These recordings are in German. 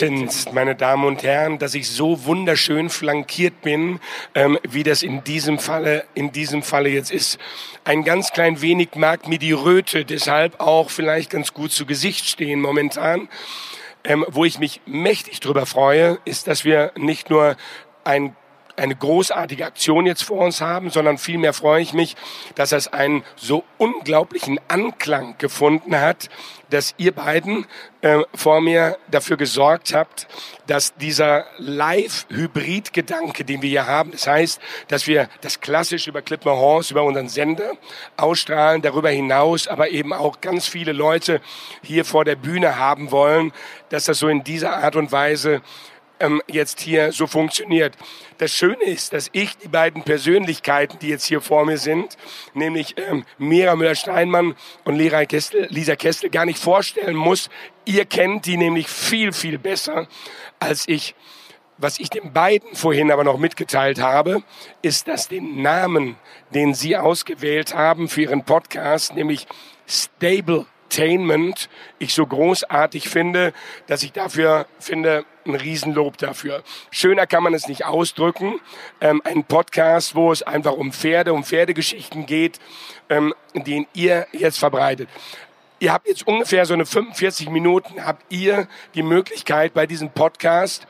seltenst, meine Damen und Herren, dass ich so wunderschön flankiert bin, ähm, wie das in diesem Falle, in diesem Falle jetzt ist. Ein ganz klein wenig mag mir die Röte deshalb auch vielleicht ganz gut zu Gesicht stehen momentan. Ähm, wo ich mich mächtig drüber freue, ist, dass wir nicht nur ein eine großartige Aktion jetzt vor uns haben, sondern vielmehr freue ich mich, dass es einen so unglaublichen Anklang gefunden hat, dass ihr beiden äh, vor mir dafür gesorgt habt, dass dieser Live-Hybrid-Gedanke, den wir hier haben, das heißt, dass wir das klassisch über Clip Horse, über unseren Sender ausstrahlen, darüber hinaus aber eben auch ganz viele Leute hier vor der Bühne haben wollen, dass das so in dieser Art und Weise ähm, jetzt hier so funktioniert. Das Schöne ist, dass ich die beiden Persönlichkeiten, die jetzt hier vor mir sind, nämlich ähm, Mira Müller-Steinmann und Lisa Kestel, Lisa Kestel, gar nicht vorstellen muss. Ihr kennt die nämlich viel, viel besser als ich. Was ich den beiden vorhin aber noch mitgeteilt habe, ist, dass den Namen, den sie ausgewählt haben für ihren Podcast, nämlich Stable Entertainment ich so großartig finde, dass ich dafür finde, ein Riesenlob dafür. Schöner kann man es nicht ausdrücken. Ähm, ein Podcast, wo es einfach um Pferde, um Pferdegeschichten geht, ähm, den ihr jetzt verbreitet. Ihr habt jetzt ungefähr so eine 45 Minuten, habt ihr die Möglichkeit bei diesem Podcast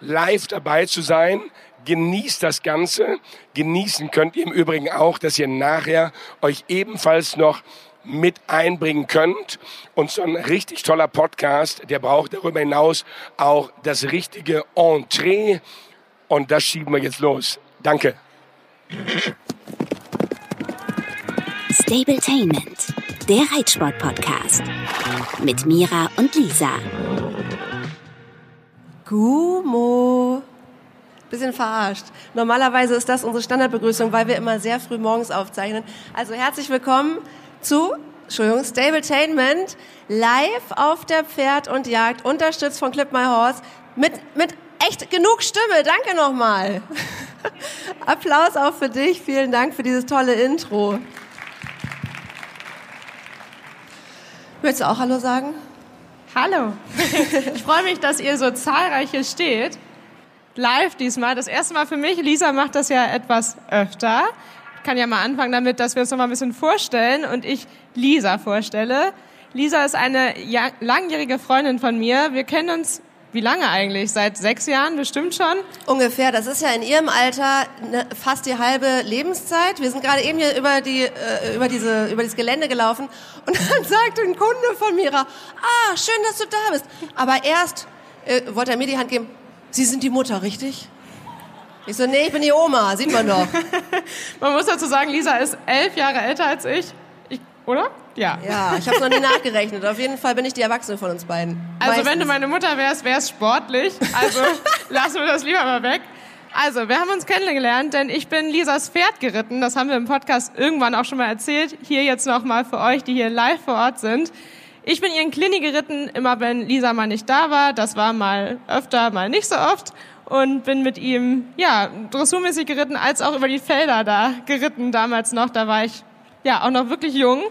live dabei zu sein. Genießt das Ganze. Genießen könnt ihr im Übrigen auch, dass ihr nachher euch ebenfalls noch mit einbringen könnt. Und so ein richtig toller Podcast, der braucht darüber hinaus auch das richtige Entree. Und das schieben wir jetzt los. Danke. Stabletainment, der Reitsport-Podcast. Mit Mira und Lisa. Gumo. Bisschen verarscht. Normalerweise ist das unsere Standardbegrüßung, weil wir immer sehr früh morgens aufzeichnen. Also herzlich willkommen zu Entschuldigung, Stabletainment live auf der Pferd und Jagd, unterstützt von Clip My Horse mit, mit echt genug Stimme. Danke nochmal. Applaus auch für dich. Vielen Dank für dieses tolle Intro. Willst du auch Hallo sagen? Hallo. Ich freue mich, dass ihr so zahlreich hier steht. Live diesmal. Das erste Mal für mich. Lisa macht das ja etwas öfter kann ja mal anfangen damit, dass wir uns noch mal ein bisschen vorstellen und ich Lisa vorstelle. Lisa ist eine langjährige Freundin von mir. Wir kennen uns wie lange eigentlich? Seit sechs Jahren bestimmt schon? Ungefähr. Das ist ja in Ihrem Alter ne, fast die halbe Lebenszeit. Wir sind gerade eben hier über, die, äh, über, diese, über dieses Gelände gelaufen und dann sagte ein Kunde von Mira, ah, schön, dass du da bist. Aber erst äh, wollte er mir die Hand geben, Sie sind die Mutter, richtig? Ich so, nee, ich bin die Oma, sieht man doch. man muss dazu sagen, Lisa ist elf Jahre älter als ich. ich oder? Ja. Ja, ich habe noch nie nachgerechnet. Auf jeden Fall bin ich die Erwachsene von uns beiden. Also Meistens. wenn du meine Mutter wärst, wär's sportlich. Also lassen wir das lieber mal weg. Also, wir haben uns kennengelernt, denn ich bin Lisas Pferd geritten. Das haben wir im Podcast irgendwann auch schon mal erzählt. Hier jetzt nochmal für euch, die hier live vor Ort sind. Ich bin ihren Klini geritten, immer wenn Lisa mal nicht da war. Das war mal öfter, mal nicht so oft und bin mit ihm ja dressurmäßig geritten, als auch über die Felder da geritten damals noch. Da war ich ja auch noch wirklich jung.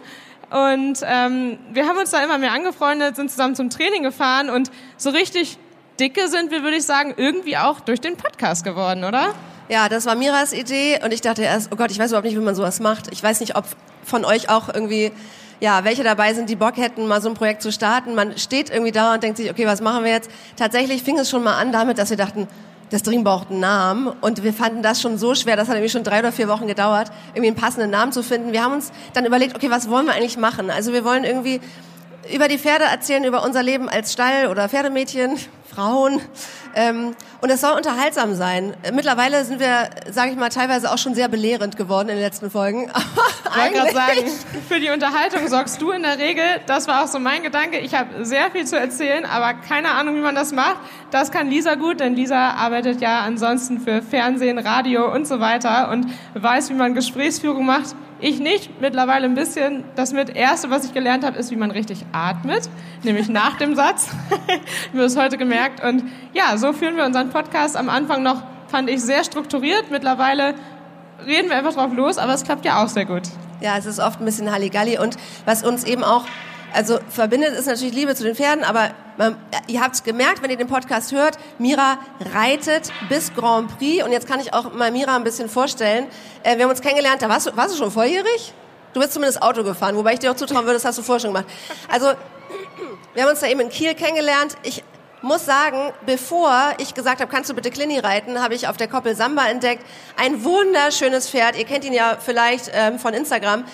Und ähm, wir haben uns da immer mehr angefreundet, sind zusammen zum Training gefahren und so richtig dicke sind wir, würde ich sagen, irgendwie auch durch den Podcast geworden, oder? Ja, das war Miras Idee und ich dachte erst, oh Gott, ich weiß überhaupt nicht, wie man sowas macht. Ich weiß nicht, ob von euch auch irgendwie ja, welche dabei sind, die Bock hätten, mal so ein Projekt zu starten. Man steht irgendwie da und denkt sich, okay, was machen wir jetzt? Tatsächlich fing es schon mal an damit, dass wir dachten, das Ding braucht einen Namen und wir fanden das schon so schwer, das hat irgendwie schon drei oder vier Wochen gedauert, irgendwie einen passenden Namen zu finden. Wir haben uns dann überlegt, okay, was wollen wir eigentlich machen? Also wir wollen irgendwie über die Pferde erzählen, über unser Leben als Stall oder Pferdemädchen, Frauen. Ähm, und es soll unterhaltsam sein. Mittlerweile sind wir, sage ich mal, teilweise auch schon sehr belehrend geworden in den letzten Folgen. Ich wollte gerade sagen, für die Unterhaltung sorgst du in der Regel. Das war auch so mein Gedanke. Ich habe sehr viel zu erzählen, aber keine Ahnung, wie man das macht. Das kann Lisa gut, denn Lisa arbeitet ja ansonsten für Fernsehen, Radio und so weiter und weiß, wie man Gesprächsführung macht. Ich nicht, mittlerweile ein bisschen. Das mit erste, was ich gelernt habe, ist, wie man richtig atmet, nämlich nach dem Satz. wir haben es heute gemerkt. Und ja, so führen wir unseren Podcast am Anfang noch, fand ich, sehr strukturiert. Mittlerweile reden wir einfach drauf los, aber es klappt ja auch sehr gut. Ja, es ist oft ein bisschen Halligalli. Und was uns eben auch, also verbindet, ist natürlich Liebe zu den Pferden, aber man, ihr habt gemerkt, wenn ihr den Podcast hört, Mira reitet bis Grand Prix und jetzt kann ich auch mal Mira ein bisschen vorstellen. Äh, wir haben uns kennengelernt, da warst du, warst du schon volljährig? Du bist zumindest Auto gefahren, wobei ich dir auch zutrauen würde, das hast du vorher schon gemacht. Also, wir haben uns da eben in Kiel kennengelernt. Ich muss sagen, bevor ich gesagt habe, kannst du bitte Clini reiten, habe ich auf der Koppel Samba entdeckt. Ein wunderschönes Pferd. Ihr kennt ihn ja vielleicht ähm, von Instagram.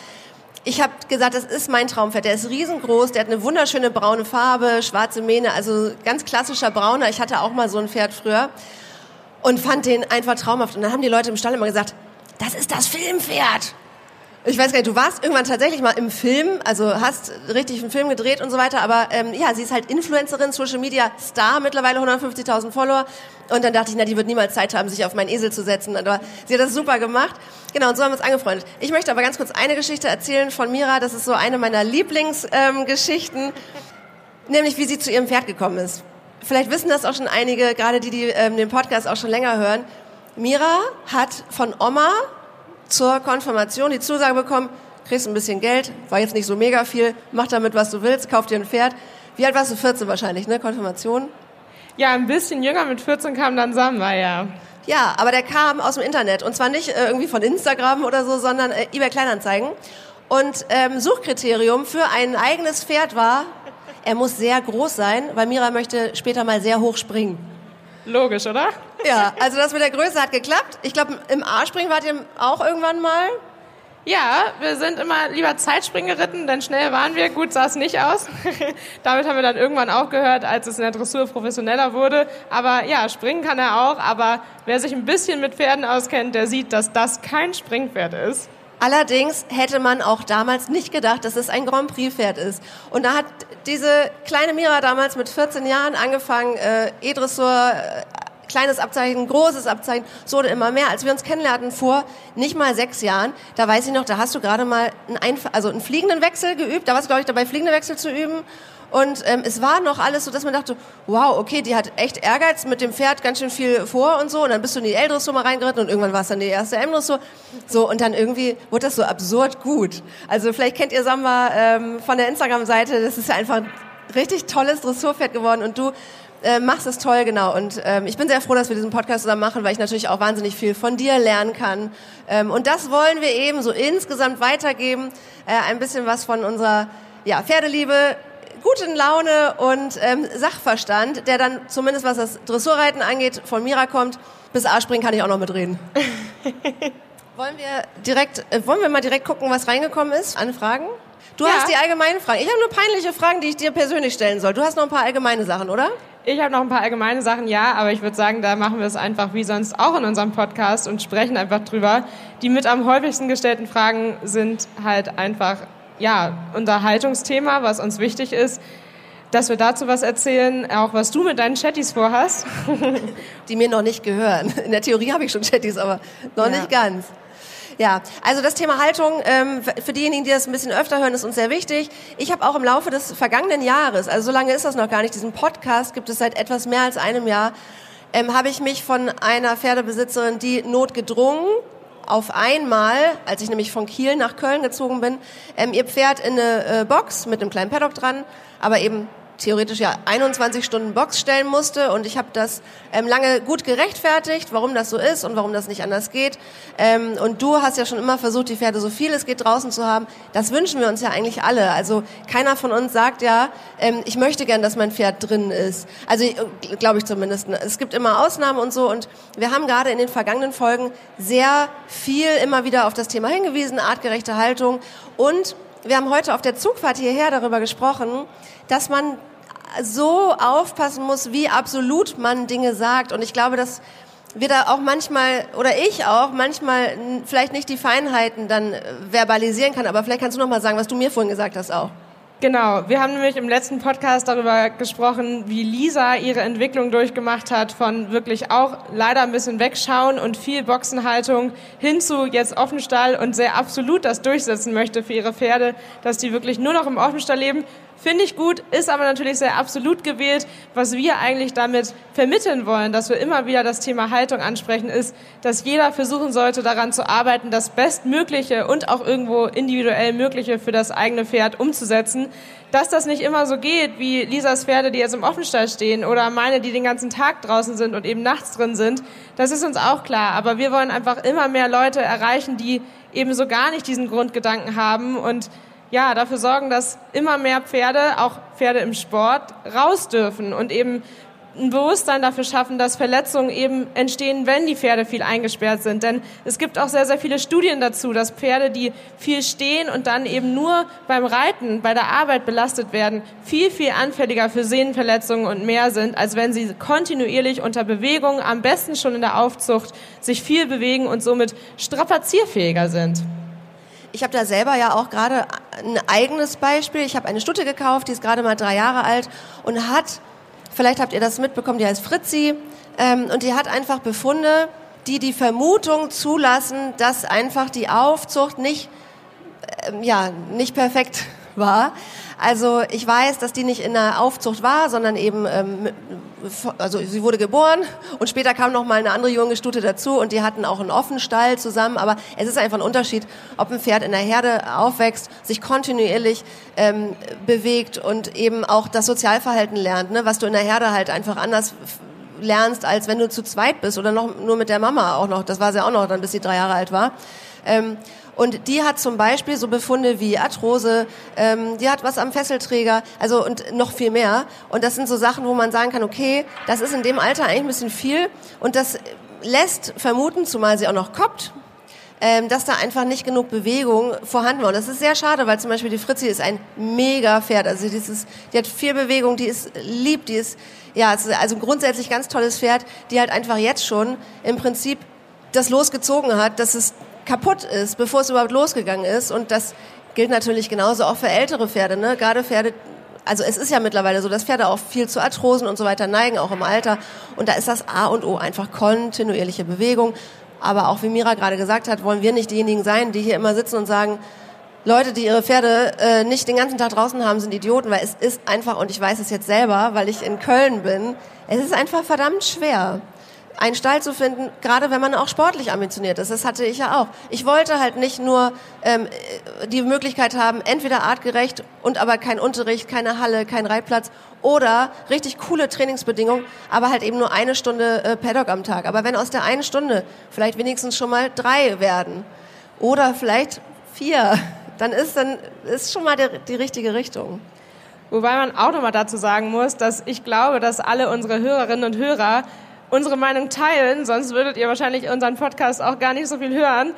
Ich habe gesagt, das ist mein Traumpferd. Der ist riesengroß, der hat eine wunderschöne braune Farbe, schwarze Mähne, also ganz klassischer Brauner. Ich hatte auch mal so ein Pferd früher und fand den einfach traumhaft. Und dann haben die Leute im Stall immer gesagt, das ist das Filmpferd. Ich weiß gar nicht, du warst irgendwann tatsächlich mal im Film, also hast richtig einen Film gedreht und so weiter, aber ähm, ja, sie ist halt Influencerin, Social Media Star, mittlerweile 150.000 Follower. Und dann dachte ich, na, die wird niemals Zeit haben, sich auf meinen Esel zu setzen. Aber sie hat das super gemacht. Genau, und so haben wir uns angefreundet. Ich möchte aber ganz kurz eine Geschichte erzählen von Mira. Das ist so eine meiner Lieblingsgeschichten, ähm, nämlich wie sie zu ihrem Pferd gekommen ist. Vielleicht wissen das auch schon einige, gerade die, die ähm, den Podcast auch schon länger hören. Mira hat von Oma zur Konfirmation die Zusage bekommen, kriegst ein bisschen Geld, war jetzt nicht so mega viel, mach damit, was du willst, kauf dir ein Pferd. Wie alt warst du? 14 wahrscheinlich, ne? Konfirmation? Ja, ein bisschen jünger, mit 14 kam dann Samba, ja. Ja, aber der kam aus dem Internet und zwar nicht äh, irgendwie von Instagram oder so, sondern äh, eBay Kleinanzeigen. Und ähm, Suchkriterium für ein eigenes Pferd war, er muss sehr groß sein, weil Mira möchte später mal sehr hoch springen. Logisch, oder? Ja, also das mit der Größe hat geklappt. Ich glaube, im A-Springen wart ihr auch irgendwann mal. Ja, wir sind immer lieber Zeitspringen geritten, denn schnell waren wir. Gut sah es nicht aus. Damit haben wir dann irgendwann aufgehört, als es in der Dressur professioneller wurde. Aber ja, springen kann er auch. Aber wer sich ein bisschen mit Pferden auskennt, der sieht, dass das kein Springpferd ist. Allerdings hätte man auch damals nicht gedacht, dass es ein Grand Prix-Pferd ist. Und da hat diese kleine Mira damals mit 14 Jahren angefangen, äh, E-Dressur, äh, kleines Abzeichen, großes Abzeichen, es wurde immer mehr. Als wir uns kennenlernten vor nicht mal sechs Jahren, da weiß ich noch, da hast du gerade mal einen, Einf also einen fliegenden Wechsel geübt, da warst du, glaube ich, dabei, fliegende Wechsel zu üben. Und ähm, es war noch alles so, dass man dachte, wow, okay, die hat echt Ehrgeiz mit dem Pferd ganz schön viel vor und so. Und dann bist du in die L-Dressur mal reingeritten und irgendwann war es dann die erste M-Dressur. So, und dann irgendwie wurde das so absurd gut. Also vielleicht kennt ihr Samba ähm, von der Instagram-Seite. Das ist ja einfach ein richtig tolles Dressurpferd geworden. Und du äh, machst es toll, genau. Und ähm, ich bin sehr froh, dass wir diesen Podcast zusammen machen, weil ich natürlich auch wahnsinnig viel von dir lernen kann. Ähm, und das wollen wir eben so insgesamt weitergeben. Äh, ein bisschen was von unserer ja, Pferdeliebe, guten Laune und ähm, Sachverstand, der dann zumindest was das Dressurreiten angeht, von Mira kommt. Bis A-Springen kann ich auch noch mitreden. wollen wir direkt, äh, wollen wir mal direkt gucken, was reingekommen ist an Fragen? Du Ja. hast die allgemeinen Fragen. Ich habe nur peinliche Fragen, die ich dir persönlich stellen soll. Du hast noch ein paar allgemeine Sachen, oder? Ich habe noch ein paar allgemeine Sachen, ja, aber ich würde sagen, da machen wir es einfach wie sonst auch in unserem Podcast und sprechen einfach drüber. Die mit am häufigsten gestellten Fragen sind halt einfach, ja, unser Haltungsthema, was uns wichtig ist, dass wir dazu was erzählen, auch was du mit deinen Chatties vorhast. die mir noch nicht gehören. In der Theorie habe ich schon Chatties, aber noch Ja. nicht ganz. Ja, also das Thema Haltung, ähm, für diejenigen, die das ein bisschen öfter hören, ist uns sehr wichtig. Ich habe auch im Laufe des vergangenen Jahres, also so lange ist das noch gar nicht, diesen Podcast gibt es seit etwas mehr als einem Jahr, ähm, habe ich mich von einer Pferdebesitzerin, die notgedrungen auf einmal, als ich nämlich von Kiel nach Köln gezogen bin, ähm, ihr Pferd in eine äh, Box mit einem kleinen Paddock dran, aber eben theoretisch ja 21 Stunden Box stellen musste und ich habe das ähm, lange gut gerechtfertigt, warum das so ist und warum das nicht anders geht. Ähm, und du hast ja schon immer versucht, die Pferde so viel es geht draußen zu haben. Das wünschen wir uns ja eigentlich alle. Also keiner von uns sagt ja, ähm, ich möchte gern, dass mein Pferd drin ist. Also äh, glaube ich zumindest. Es gibt immer Ausnahmen und so und wir haben gerade in den vergangenen Folgen sehr viel immer wieder auf das Thema hingewiesen, artgerechte Haltung und wir haben heute auf der Zugfahrt hierher darüber gesprochen, dass man so aufpassen muss, wie absolut man Dinge sagt. Und ich glaube, dass wir da auch manchmal, oder ich auch, manchmal vielleicht nicht die Feinheiten dann äh, verbalisieren kann. Aber vielleicht kannst du noch mal sagen, was du mir vorhin gesagt hast auch. Genau, wir haben nämlich im letzten Podcast darüber gesprochen, wie Lisa ihre Entwicklung durchgemacht hat, von wirklich auch leider ein bisschen wegschauen und viel Boxenhaltung hin zu jetzt Offenstall und sehr absolut das durchsetzen möchte für ihre Pferde, dass die wirklich nur noch im Offenstall leben. Finde ich gut, ist aber natürlich sehr absolut gewählt. Was wir eigentlich damit vermitteln wollen, dass wir immer wieder das Thema Haltung ansprechen, ist, dass jeder versuchen sollte, daran zu arbeiten, das Bestmögliche und auch irgendwo individuell Mögliche für das eigene Pferd umzusetzen. Dass das nicht immer so geht, wie Lisas Pferde, die jetzt im Offenstall stehen, oder meine, die den ganzen Tag draußen sind und eben nachts drin sind, das ist uns auch klar. Aber wir wollen einfach immer mehr Leute erreichen, die eben so gar nicht diesen Grundgedanken haben und ja, dafür sorgen, dass immer mehr Pferde, auch Pferde im Sport, raus dürfen und eben ein Bewusstsein dafür schaffen, dass Verletzungen eben entstehen, wenn die Pferde viel eingesperrt sind. Denn es gibt auch sehr, sehr viele Studien dazu, dass Pferde, die viel stehen und dann eben nur beim Reiten, bei der Arbeit belastet werden, viel, viel anfälliger für Sehnenverletzungen und mehr sind, als wenn sie kontinuierlich unter Bewegung, am besten schon in der Aufzucht, sich viel bewegen und somit strapazierfähiger sind. Ich habe da selber ja auch gerade ein eigenes Beispiel. Ich habe eine Stute gekauft, die ist gerade mal drei Jahre alt und hat, vielleicht habt ihr das mitbekommen, die heißt Fritzi, ähm, und die hat einfach Befunde, die die Vermutung zulassen, dass einfach die Aufzucht nicht, ähm, ja, nicht perfekt war. Also ich weiß, dass die nicht in der Aufzucht war, sondern eben, ähm, also sie wurde geboren und später kam noch mal eine andere junge Stute dazu und die hatten auch einen offenen Stall zusammen. Aber es ist einfach ein Unterschied, ob ein Pferd in der Herde aufwächst, sich kontinuierlich ähm, bewegt und eben auch das Sozialverhalten lernt, ne? was du in der Herde halt einfach anders lernst, als wenn du zu zweit bist oder noch nur mit der Mama auch noch. Das war sie auch noch, dann bis sie drei Jahre alt war. Ähm, und die hat zum Beispiel so Befunde wie Arthrose, ähm, die hat was am Fesselträger, also und noch viel mehr. Und das sind so Sachen, wo man sagen kann, okay, das ist in dem Alter eigentlich ein bisschen viel und das lässt vermuten, zumal sie auch noch koppt, ähm, dass da einfach nicht genug Bewegung vorhanden war. Und das ist sehr schade, weil zum Beispiel die Fritzi ist ein mega Pferd. Also dieses, die hat viel Bewegung, die ist lieb, die ist, ja, also grundsätzlich ganz tolles Pferd, die halt einfach jetzt schon im Prinzip das losgezogen hat, dass es kaputt ist, bevor es überhaupt losgegangen ist. Und das gilt natürlich genauso auch für ältere Pferde. Ne? Gerade Pferde, also es ist ja mittlerweile so, dass Pferde auch viel zu Arthrosen und so weiter neigen, auch im Alter. Und da ist das A und O einfach kontinuierliche Bewegung. Aber auch wie Mira gerade gesagt hat, wollen wir nicht diejenigen sein, die hier immer sitzen und sagen, Leute, die ihre Pferde äh, nicht den ganzen Tag draußen haben, sind Idioten, weil es ist einfach, und ich weiß es jetzt selber, weil ich in Köln bin, es ist einfach verdammt schwer einen Stall zu finden, gerade wenn man auch sportlich ambitioniert ist. Das hatte ich ja auch. Ich wollte halt nicht nur ähm, die Möglichkeit haben, entweder artgerecht und aber kein Unterricht, keine Halle, kein Reitplatz oder richtig coole Trainingsbedingungen, aber halt eben nur eine Stunde äh, Paddock am Tag. Aber wenn aus der einen Stunde vielleicht wenigstens schon mal drei werden oder vielleicht vier, dann ist dann ist schon mal die, die richtige Richtung. Wobei man auch nochmal dazu sagen muss, dass ich glaube, dass alle unsere Hörerinnen und Hörer unsere Meinung teilen, sonst würdet ihr wahrscheinlich unseren Podcast auch gar nicht so viel hören.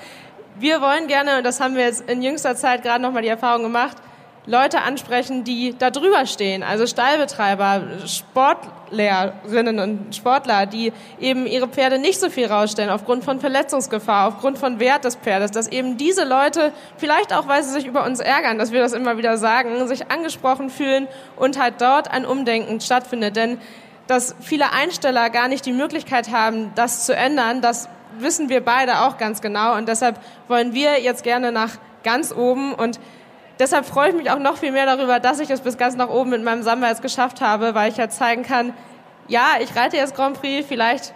Wir wollen gerne, und das haben wir jetzt in jüngster Zeit gerade nochmal die Erfahrung gemacht, Leute ansprechen, die da drüber stehen, also Stallbetreiber, Sportlehrerinnen und Sportler, die eben ihre Pferde nicht so viel rausstellen aufgrund von Verletzungsgefahr, aufgrund von Wert des Pferdes, dass eben diese Leute, vielleicht auch weil sie sich über uns ärgern, dass wir das immer wieder sagen, sich angesprochen fühlen und halt dort ein Umdenken stattfindet. Denn dass viele Einsteller gar nicht die Möglichkeit haben, das zu ändern, das wissen wir beide auch ganz genau. Und deshalb wollen wir jetzt gerne nach ganz oben. Und deshalb freue ich mich auch noch viel mehr darüber, dass ich es bis ganz nach oben mit meinem Samba jetzt geschafft habe, weil ich ja zeigen kann, ja, ich reite jetzt Grand Prix, vielleicht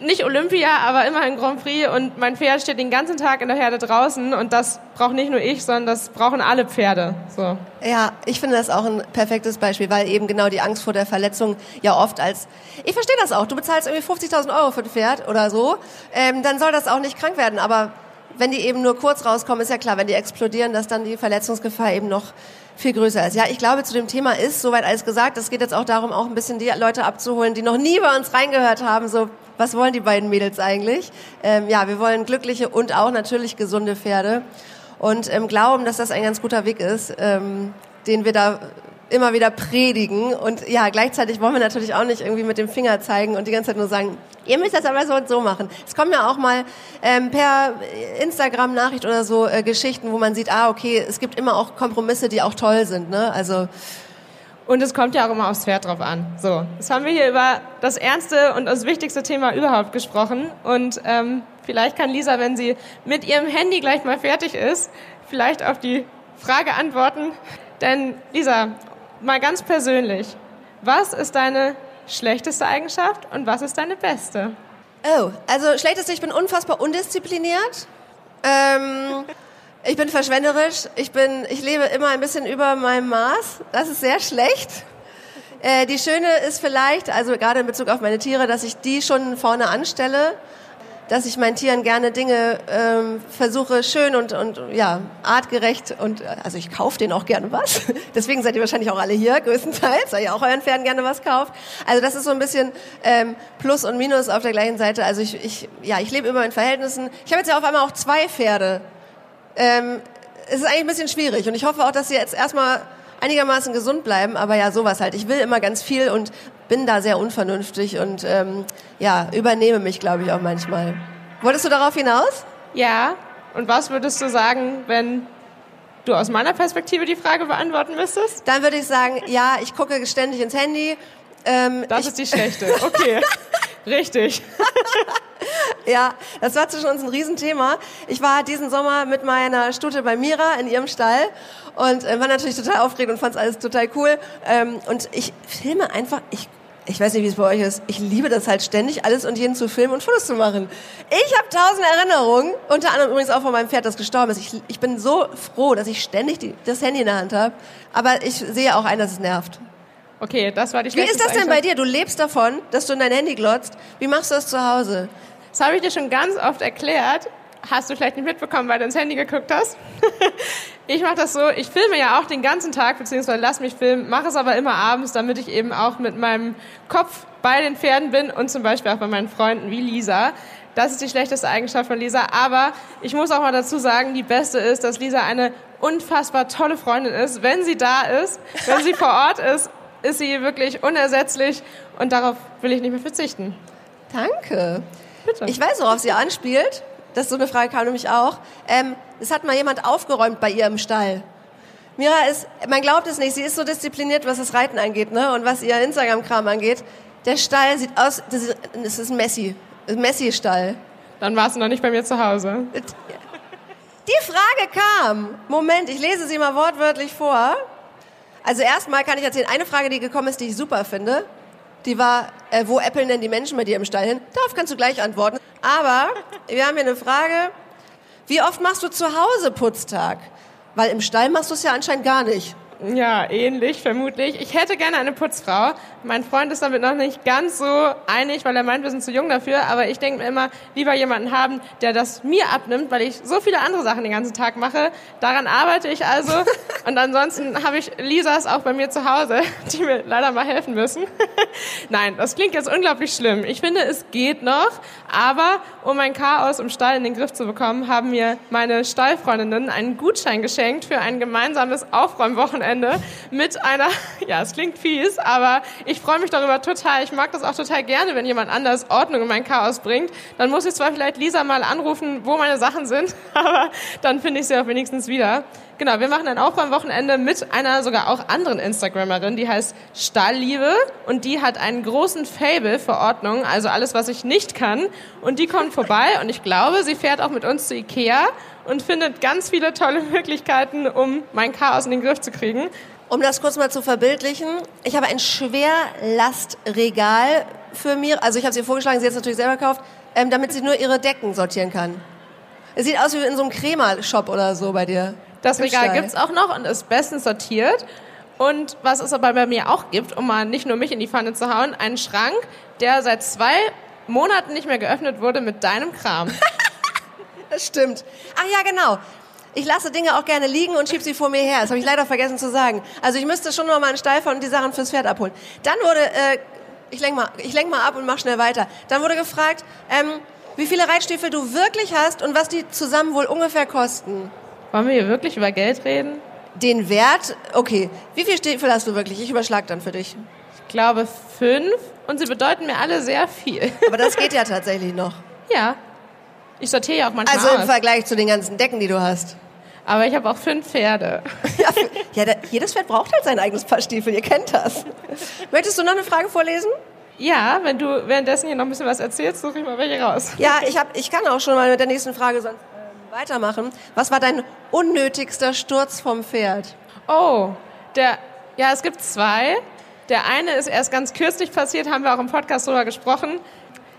nicht Olympia, aber immerhin Grand Prix und mein Pferd steht den ganzen Tag in der Herde draußen und das braucht nicht nur ich, sondern das brauchen alle Pferde. So. Ja, ich finde das auch ein perfektes Beispiel, weil eben genau die Angst vor der Verletzung ja oft als, ich verstehe das auch, du bezahlst irgendwie 50.000 Euro für ein Pferd oder so, ähm, dann soll das auch nicht krank werden, aber wenn die eben nur kurz rauskommen, ist ja klar, wenn die explodieren, dass dann die Verletzungsgefahr eben noch viel größer ist. Ja, ich glaube, zu dem Thema ist soweit alles gesagt. Es geht jetzt auch darum, auch ein bisschen die Leute abzuholen, die noch nie bei uns reingehört haben. So, was wollen die beiden Mädels eigentlich? Ähm, ja, wir wollen glückliche und auch natürlich gesunde Pferde und ähm, glauben, dass das ein ganz guter Weg ist, ähm, den wir da immer wieder predigen. Und ja, gleichzeitig wollen wir natürlich auch nicht irgendwie mit dem Finger zeigen und die ganze Zeit nur sagen, ihr müsst das aber so und so machen. Es kommen ja auch mal ähm, per Instagram-Nachricht oder so äh, Geschichten, wo man sieht, ah, okay, es gibt immer auch Kompromisse, die auch toll sind. Ne? Also und es kommt ja auch immer aufs Pferd drauf an. So, jetzt haben wir hier über das ernste und das wichtigste Thema überhaupt gesprochen. Und ähm, vielleicht kann Lisa, wenn sie mit ihrem Handy gleich mal fertig ist, vielleicht auf die Frage antworten. Denn Lisa, mal ganz persönlich. Was ist deine schlechteste Eigenschaft und was ist deine beste? Oh, also schlechteste, ich bin unfassbar undiszipliniert. Ähm, ich bin verschwenderisch. Ich, bin, ich lebe immer ein bisschen über meinem Maß. Das ist sehr schlecht. Äh, die Schöne ist vielleicht, also gerade in Bezug auf meine Tiere, dass ich die schon vorne anstelle dass ich meinen Tieren gerne Dinge ähm, versuche schön und, und ja artgerecht und also ich kaufe denen auch gerne was. Deswegen seid ihr wahrscheinlich auch alle hier größtenteils, weil ihr auch euren Pferden gerne was kauft. Also das ist so ein bisschen ähm, Plus und Minus auf der gleichen Seite. Also ich, ich ja ich lebe immer in Verhältnissen. Ich habe jetzt ja auf einmal auch zwei Pferde. Ähm, es ist eigentlich ein bisschen schwierig und ich hoffe auch, dass sie jetzt erstmal einigermaßen gesund bleiben, aber ja, sowas halt. Ich will immer ganz viel und bin da sehr unvernünftig und ähm, ja, übernehme mich, glaube ich, auch manchmal. Wolltest du darauf hinaus? Ja. Und was würdest du sagen, wenn du aus meiner Perspektive die Frage beantworten müsstest? Dann würde ich sagen, ja, ich gucke ständig ins Handy. Ähm, das ist die schlechte. Okay. Richtig. ja, das war zwischen uns ein Riesenthema. Ich war diesen Sommer mit meiner Stute bei Mira in ihrem Stall und äh, war natürlich total aufgeregt und fand es alles total cool. Ähm, und ich filme einfach, ich ich weiß nicht, wie es bei euch ist, ich liebe das halt ständig, alles und jeden zu filmen und Fotos zu machen. Ich habe tausend Erinnerungen, unter anderem übrigens auch von meinem Pferd, das gestorben ist. Ich, ich bin so froh, dass ich ständig die, das Handy in der Hand habe. Aber ich sehe auch ein, dass es nervt. Okay, das war die Wie ist das denn bei dir? Du lebst davon, dass du in dein Handy glotzt. Wie machst du das zu Hause? Das habe ich dir schon ganz oft erklärt. Hast du vielleicht nicht mitbekommen, weil du ins Handy geguckt hast? ich mache das so, ich filme ja auch den ganzen Tag, beziehungsweise lass mich filmen, mache es aber immer abends, damit ich eben auch mit meinem Kopf bei den Pferden bin und zum Beispiel auch bei meinen Freunden wie Lisa. Das ist die schlechteste Eigenschaft von Lisa. Aber ich muss auch mal dazu sagen, die beste ist, dass Lisa eine unfassbar tolle Freundin ist. Wenn sie da ist, wenn sie vor Ort ist, ist sie wirklich unersetzlich und darauf will ich nicht mehr verzichten. Danke. Bitte. Ich weiß, worauf sie anspielt. Das ist so eine Frage kam nämlich auch. Ähm, es hat mal jemand aufgeräumt bei ihr im Stall. Mira ist, man glaubt es nicht, sie ist so diszipliniert, was das Reiten angeht, ne? Und was ihr Instagram-Kram angeht. Der Stall sieht aus, das ist, das ist ein Messi, ein Messi-Stall. Dann warst du noch nicht bei mir zu Hause. Die Frage kam. Moment, ich lese sie mal wortwörtlich vor. Also erstmal kann ich erzählen, eine Frage, die gekommen ist, die ich super finde, die war, äh, wo äppeln denn die Menschen bei dir im Stall hin? Darauf kannst du gleich antworten. Aber wir haben hier eine Frage. Wie oft machst du zu Hause Putztag? Weil im Stall machst du es ja anscheinend gar nicht. Ja, ähnlich vermutlich. Ich hätte gerne eine Putzfrau. Mein Freund ist damit noch nicht ganz so einig, weil er meint, wir sind zu jung dafür. Aber ich denke mir immer, lieber jemanden haben, der das mir abnimmt, weil ich so viele andere Sachen den ganzen Tag mache. Daran arbeite ich also. Und ansonsten habe ich Lisas auch bei mir zu Hause, die mir leider mal helfen müssen. Nein, das klingt jetzt unglaublich schlimm. Ich finde, es geht noch. Aber um mein Chaos im Stall in den Griff zu bekommen, haben mir meine Stallfreundinnen einen Gutschein geschenkt für ein gemeinsames Aufräumwochenende Wochenende mit einer, ja, es klingt fies, aber ich freue mich darüber total. Ich mag das auch total gerne, wenn jemand anders Ordnung in mein Chaos bringt. Dann muss ich zwar vielleicht Lisa mal anrufen, wo meine Sachen sind, aber dann finde ich sie auch wenigstens wieder. Genau, wir machen ein Aufräumwochenende mit einer sogar auch anderen Instagrammerin, die heißt Stallliebe und die hat einen großen Fable für Ordnung, also alles, was ich nicht kann. Und die kommt vorbei und ich glaube, sie fährt auch mit uns zu Ikea und findet ganz viele tolle Möglichkeiten, um mein Chaos in den Griff zu kriegen. Um das kurz mal zu verbildlichen, ich habe ein Schwerlastregal für mir, also ich habe sie vorgeschlagen, sie hat es natürlich selber gekauft, ähm, damit sie nur ihre Decken sortieren kann. Es sieht aus wie in so einem Crema-Shop oder so bei dir. Das Regal gibt es auch noch und ist bestens sortiert. Und was es aber bei mir auch gibt, um mal nicht nur mich in die Pfanne zu hauen, einen Schrank, der seit zwei Monaten nicht mehr geöffnet wurde mit deinem Kram. das stimmt. Ach ja, genau. Ich lasse Dinge auch gerne liegen und schiebe sie vor mir her. Das habe ich leider vergessen zu sagen. Also ich müsste schon noch mal einen Stall und die Sachen fürs Pferd abholen. Dann wurde, äh, ich lenk mal, ich lenk mal ab und mach schnell weiter. Dann wurde gefragt, ähm, wie viele Reitstiefel du wirklich hast und was die zusammen wohl ungefähr kosten. Wollen wir hier wirklich über Geld reden? Den Wert, okay. Wie viele Stiefel hast du wirklich? Ich überschlag dann für dich. Ich glaube fünf und sie bedeuten mir alle sehr viel. Aber das geht ja tatsächlich noch. Ja. Ich sortiere ja auch manchmal Also im aus. Vergleich zu den ganzen Decken, die du hast. Aber ich habe auch fünf Pferde. ja, ja da, jedes Pferd braucht halt sein eigenes Paar Stiefel, ihr kennt das. Möchtest du noch eine Frage vorlesen? Ja, wenn du währenddessen hier noch ein bisschen was erzählst, suche ich mal welche raus. Ja, ich, hab, ich kann auch schon mal mit der nächsten Frage sonst weitermachen. Was war dein unnötigster Sturz vom Pferd? Oh, der Ja, es gibt zwei. Der eine ist erst ganz kürzlich passiert, haben wir auch im Podcast drüber gesprochen.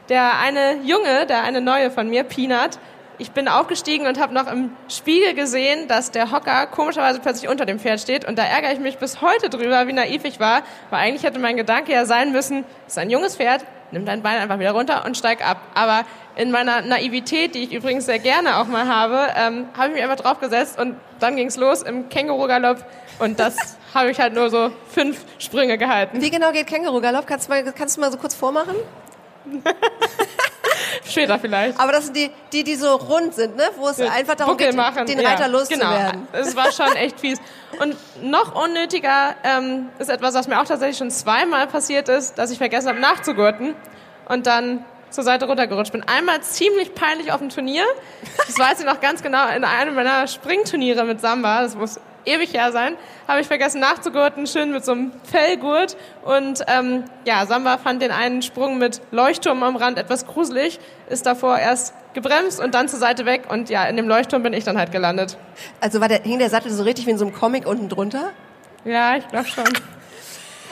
Der eine Junge, der eine neue von mir, Peanut, ich bin aufgestiegen und habe noch im Spiegel gesehen, dass der Hocker komischerweise plötzlich unter dem Pferd steht. Und da ärgere ich mich bis heute drüber, wie naiv ich war. Weil eigentlich hätte mein Gedanke ja sein müssen, es ist ein junges Pferd, nimm dein Bein einfach wieder runter und steig ab. Aber in meiner Naivität, die ich übrigens sehr gerne auch mal habe, ähm, habe ich mich einfach draufgesetzt und dann ging's los im Känguru-Galopp. Und das habe ich halt nur so fünf Sprünge gehalten. Wie genau geht Känguru-Galopp? Kannst, du mal, kannst du mal so kurz vormachen? Später vielleicht. Aber das sind die, die, die so rund sind, ne? Wo es Ja, einfach darum Buckel geht, machen. den ja, Reiter loszuwerden. Genau, es war schon echt fies. Und noch unnötiger ähm, ist etwas, was mir auch tatsächlich schon zweimal passiert ist, dass ich vergessen habe nachzugurten und dann zur Seite runtergerutscht bin. Einmal ziemlich peinlich auf dem Turnier. Das weiß ich noch ganz genau in einem meiner Springturniere mit Samba. Das muss ewig her sein. Habe ich vergessen nachzugurten, schön mit so einem Fellgurt. Und ähm, ja, Samba fand den einen Sprung mit Leuchtturm am Rand etwas gruselig, ist davor erst gebremst und dann zur Seite weg. Und ja, in dem Leuchtturm bin ich dann halt gelandet. Also war der, hing der Sattel so richtig wie in so einem Comic unten drunter? Ja, ich glaube schon.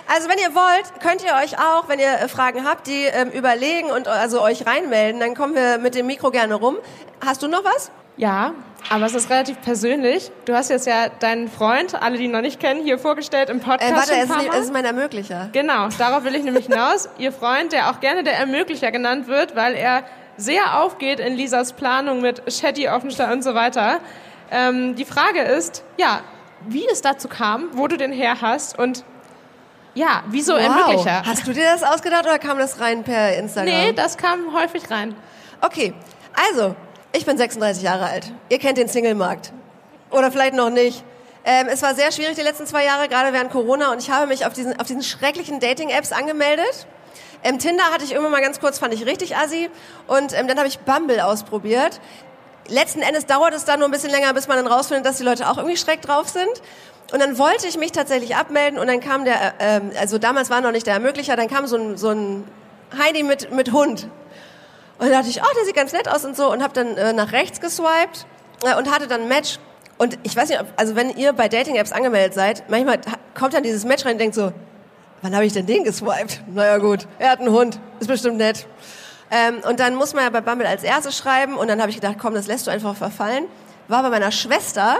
Also wenn ihr wollt, könnt ihr euch auch, wenn ihr äh, Fragen habt, die ähm, überlegen und also euch reinmelden, dann kommen wir mit dem Mikro gerne rum. Hast du noch was? Ja, aber es ist relativ persönlich. Du hast jetzt ja deinen Freund, alle die ihn noch nicht kennen, hier vorgestellt im Podcast. Äh, warte, es ist, es ist mein Ermöglicher. Genau, darauf will ich nämlich hinaus. Ihr Freund, der auch gerne der Ermöglicher genannt wird, weil er sehr aufgeht in Lisas Planung mit Shetty, Offenstein und so weiter. Ähm, die Frage ist, ja, wie es dazu kam, wo du den her hast und ja, wieso Ermöglicher? Hast du dir das ausgedacht oder kam das rein per Instagram? Nee, das kam häufig rein. Okay, also, ich bin 36 Jahre alt. Ihr kennt den Singlemarkt. Oder vielleicht noch nicht. Ähm, es war sehr schwierig die letzten zwei Jahre, gerade während Corona. Und ich habe mich auf diesen, auf diesen schrecklichen Dating-Apps angemeldet. Ähm, Tinder hatte ich irgendwann mal ganz kurz, fand ich richtig assi. Und ähm, dann habe ich Bumble ausprobiert. Letzten Endes dauert es dann nur ein bisschen länger, bis man dann rausfindet, dass die Leute auch irgendwie schreck drauf sind. Und dann wollte ich mich tatsächlich abmelden und dann kam der, äh, ähm, also damals war noch nicht der Ermöglicher, dann kam so ein, so ein Heidi mit, mit Hund. Und dann dachte ich, oh, der sieht ganz nett aus und so und habe dann äh, nach rechts geswiped äh, und hatte dann ein Match. Und ich weiß nicht, ob, also wenn ihr bei Dating-Apps angemeldet seid, manchmal kommt dann dieses Match rein und denkt so, wann habe ich denn den geswiped? Naja gut, er hat einen Hund, ist bestimmt nett. Ähm, und dann muss man ja bei Bumble als erstes schreiben und dann habe ich gedacht, komm, das lässt du einfach verfallen. War bei meiner Schwester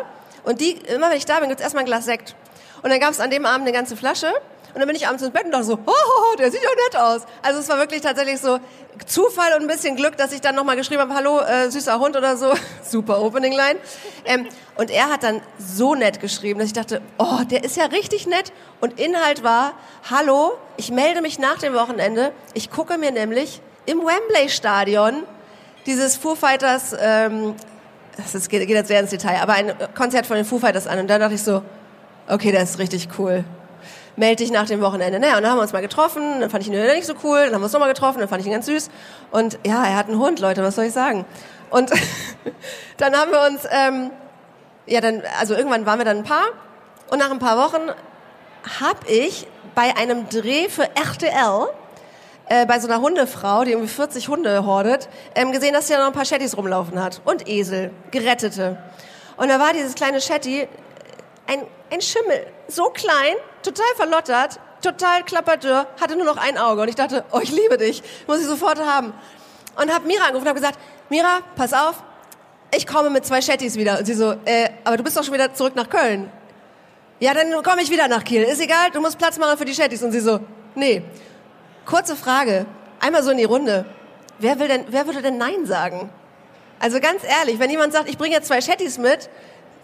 und die, immer wenn ich da bin, gibt's erstmal ein Glas Sekt. Und dann gab's an dem Abend eine ganze Flasche und dann bin ich abends ins Bett und dachte so, oh, oh, der sieht ja nett aus. Also es war wirklich tatsächlich so Zufall und ein bisschen Glück, dass ich dann nochmal geschrieben habe, hallo, äh, süßer Hund oder so. Super Opening Line. Ähm, und er hat dann so nett geschrieben, dass ich dachte, oh, der ist ja richtig nett. Und Inhalt war, hallo, ich melde mich nach dem Wochenende. Ich gucke mir nämlich im Wembley-Stadion dieses Foo Fighters, ähm, das geht, geht jetzt sehr ins Detail, aber ein Konzert von den Foo Fighters an. Und da dachte ich so, okay, das ist richtig cool. Meld dich nach dem Wochenende. Naja, und dann haben wir uns mal getroffen, dann fand ich ihn nicht so cool, dann haben wir uns nochmal getroffen, dann fand ich ihn ganz süß. Und ja, er hat einen Hund, Leute, was soll ich sagen? Und dann haben wir uns, ähm, ja, dann, also irgendwann waren wir dann ein Paar. Und nach ein paar Wochen habe ich bei einem Dreh für RTL äh, bei so einer Hundefrau, die irgendwie 40 Hunde hordet, ähm, gesehen, dass sie da noch ein paar Shetties rumlaufen hat. Und Esel, gerettete. Und da war dieses kleine Shetty, ein, ein Schimmel, so klein, total verlottert, total klapperdürr, hatte nur noch ein Auge. Und ich dachte, oh, ich liebe dich, muss ich sofort haben. Und habe Mira angerufen und habe gesagt, Mira, pass auf, ich komme mit zwei Shetties wieder. Und sie so, äh, aber du bist doch schon wieder zurück nach Köln. Ja, dann komme ich wieder nach Kiel. Ist egal, du musst Platz machen für die Shetties. Und sie so, nee. Kurze Frage, einmal so in die Runde. Wer, will denn, wer würde denn Nein sagen? Also ganz ehrlich, wenn jemand sagt, ich bringe jetzt zwei Shetties mit,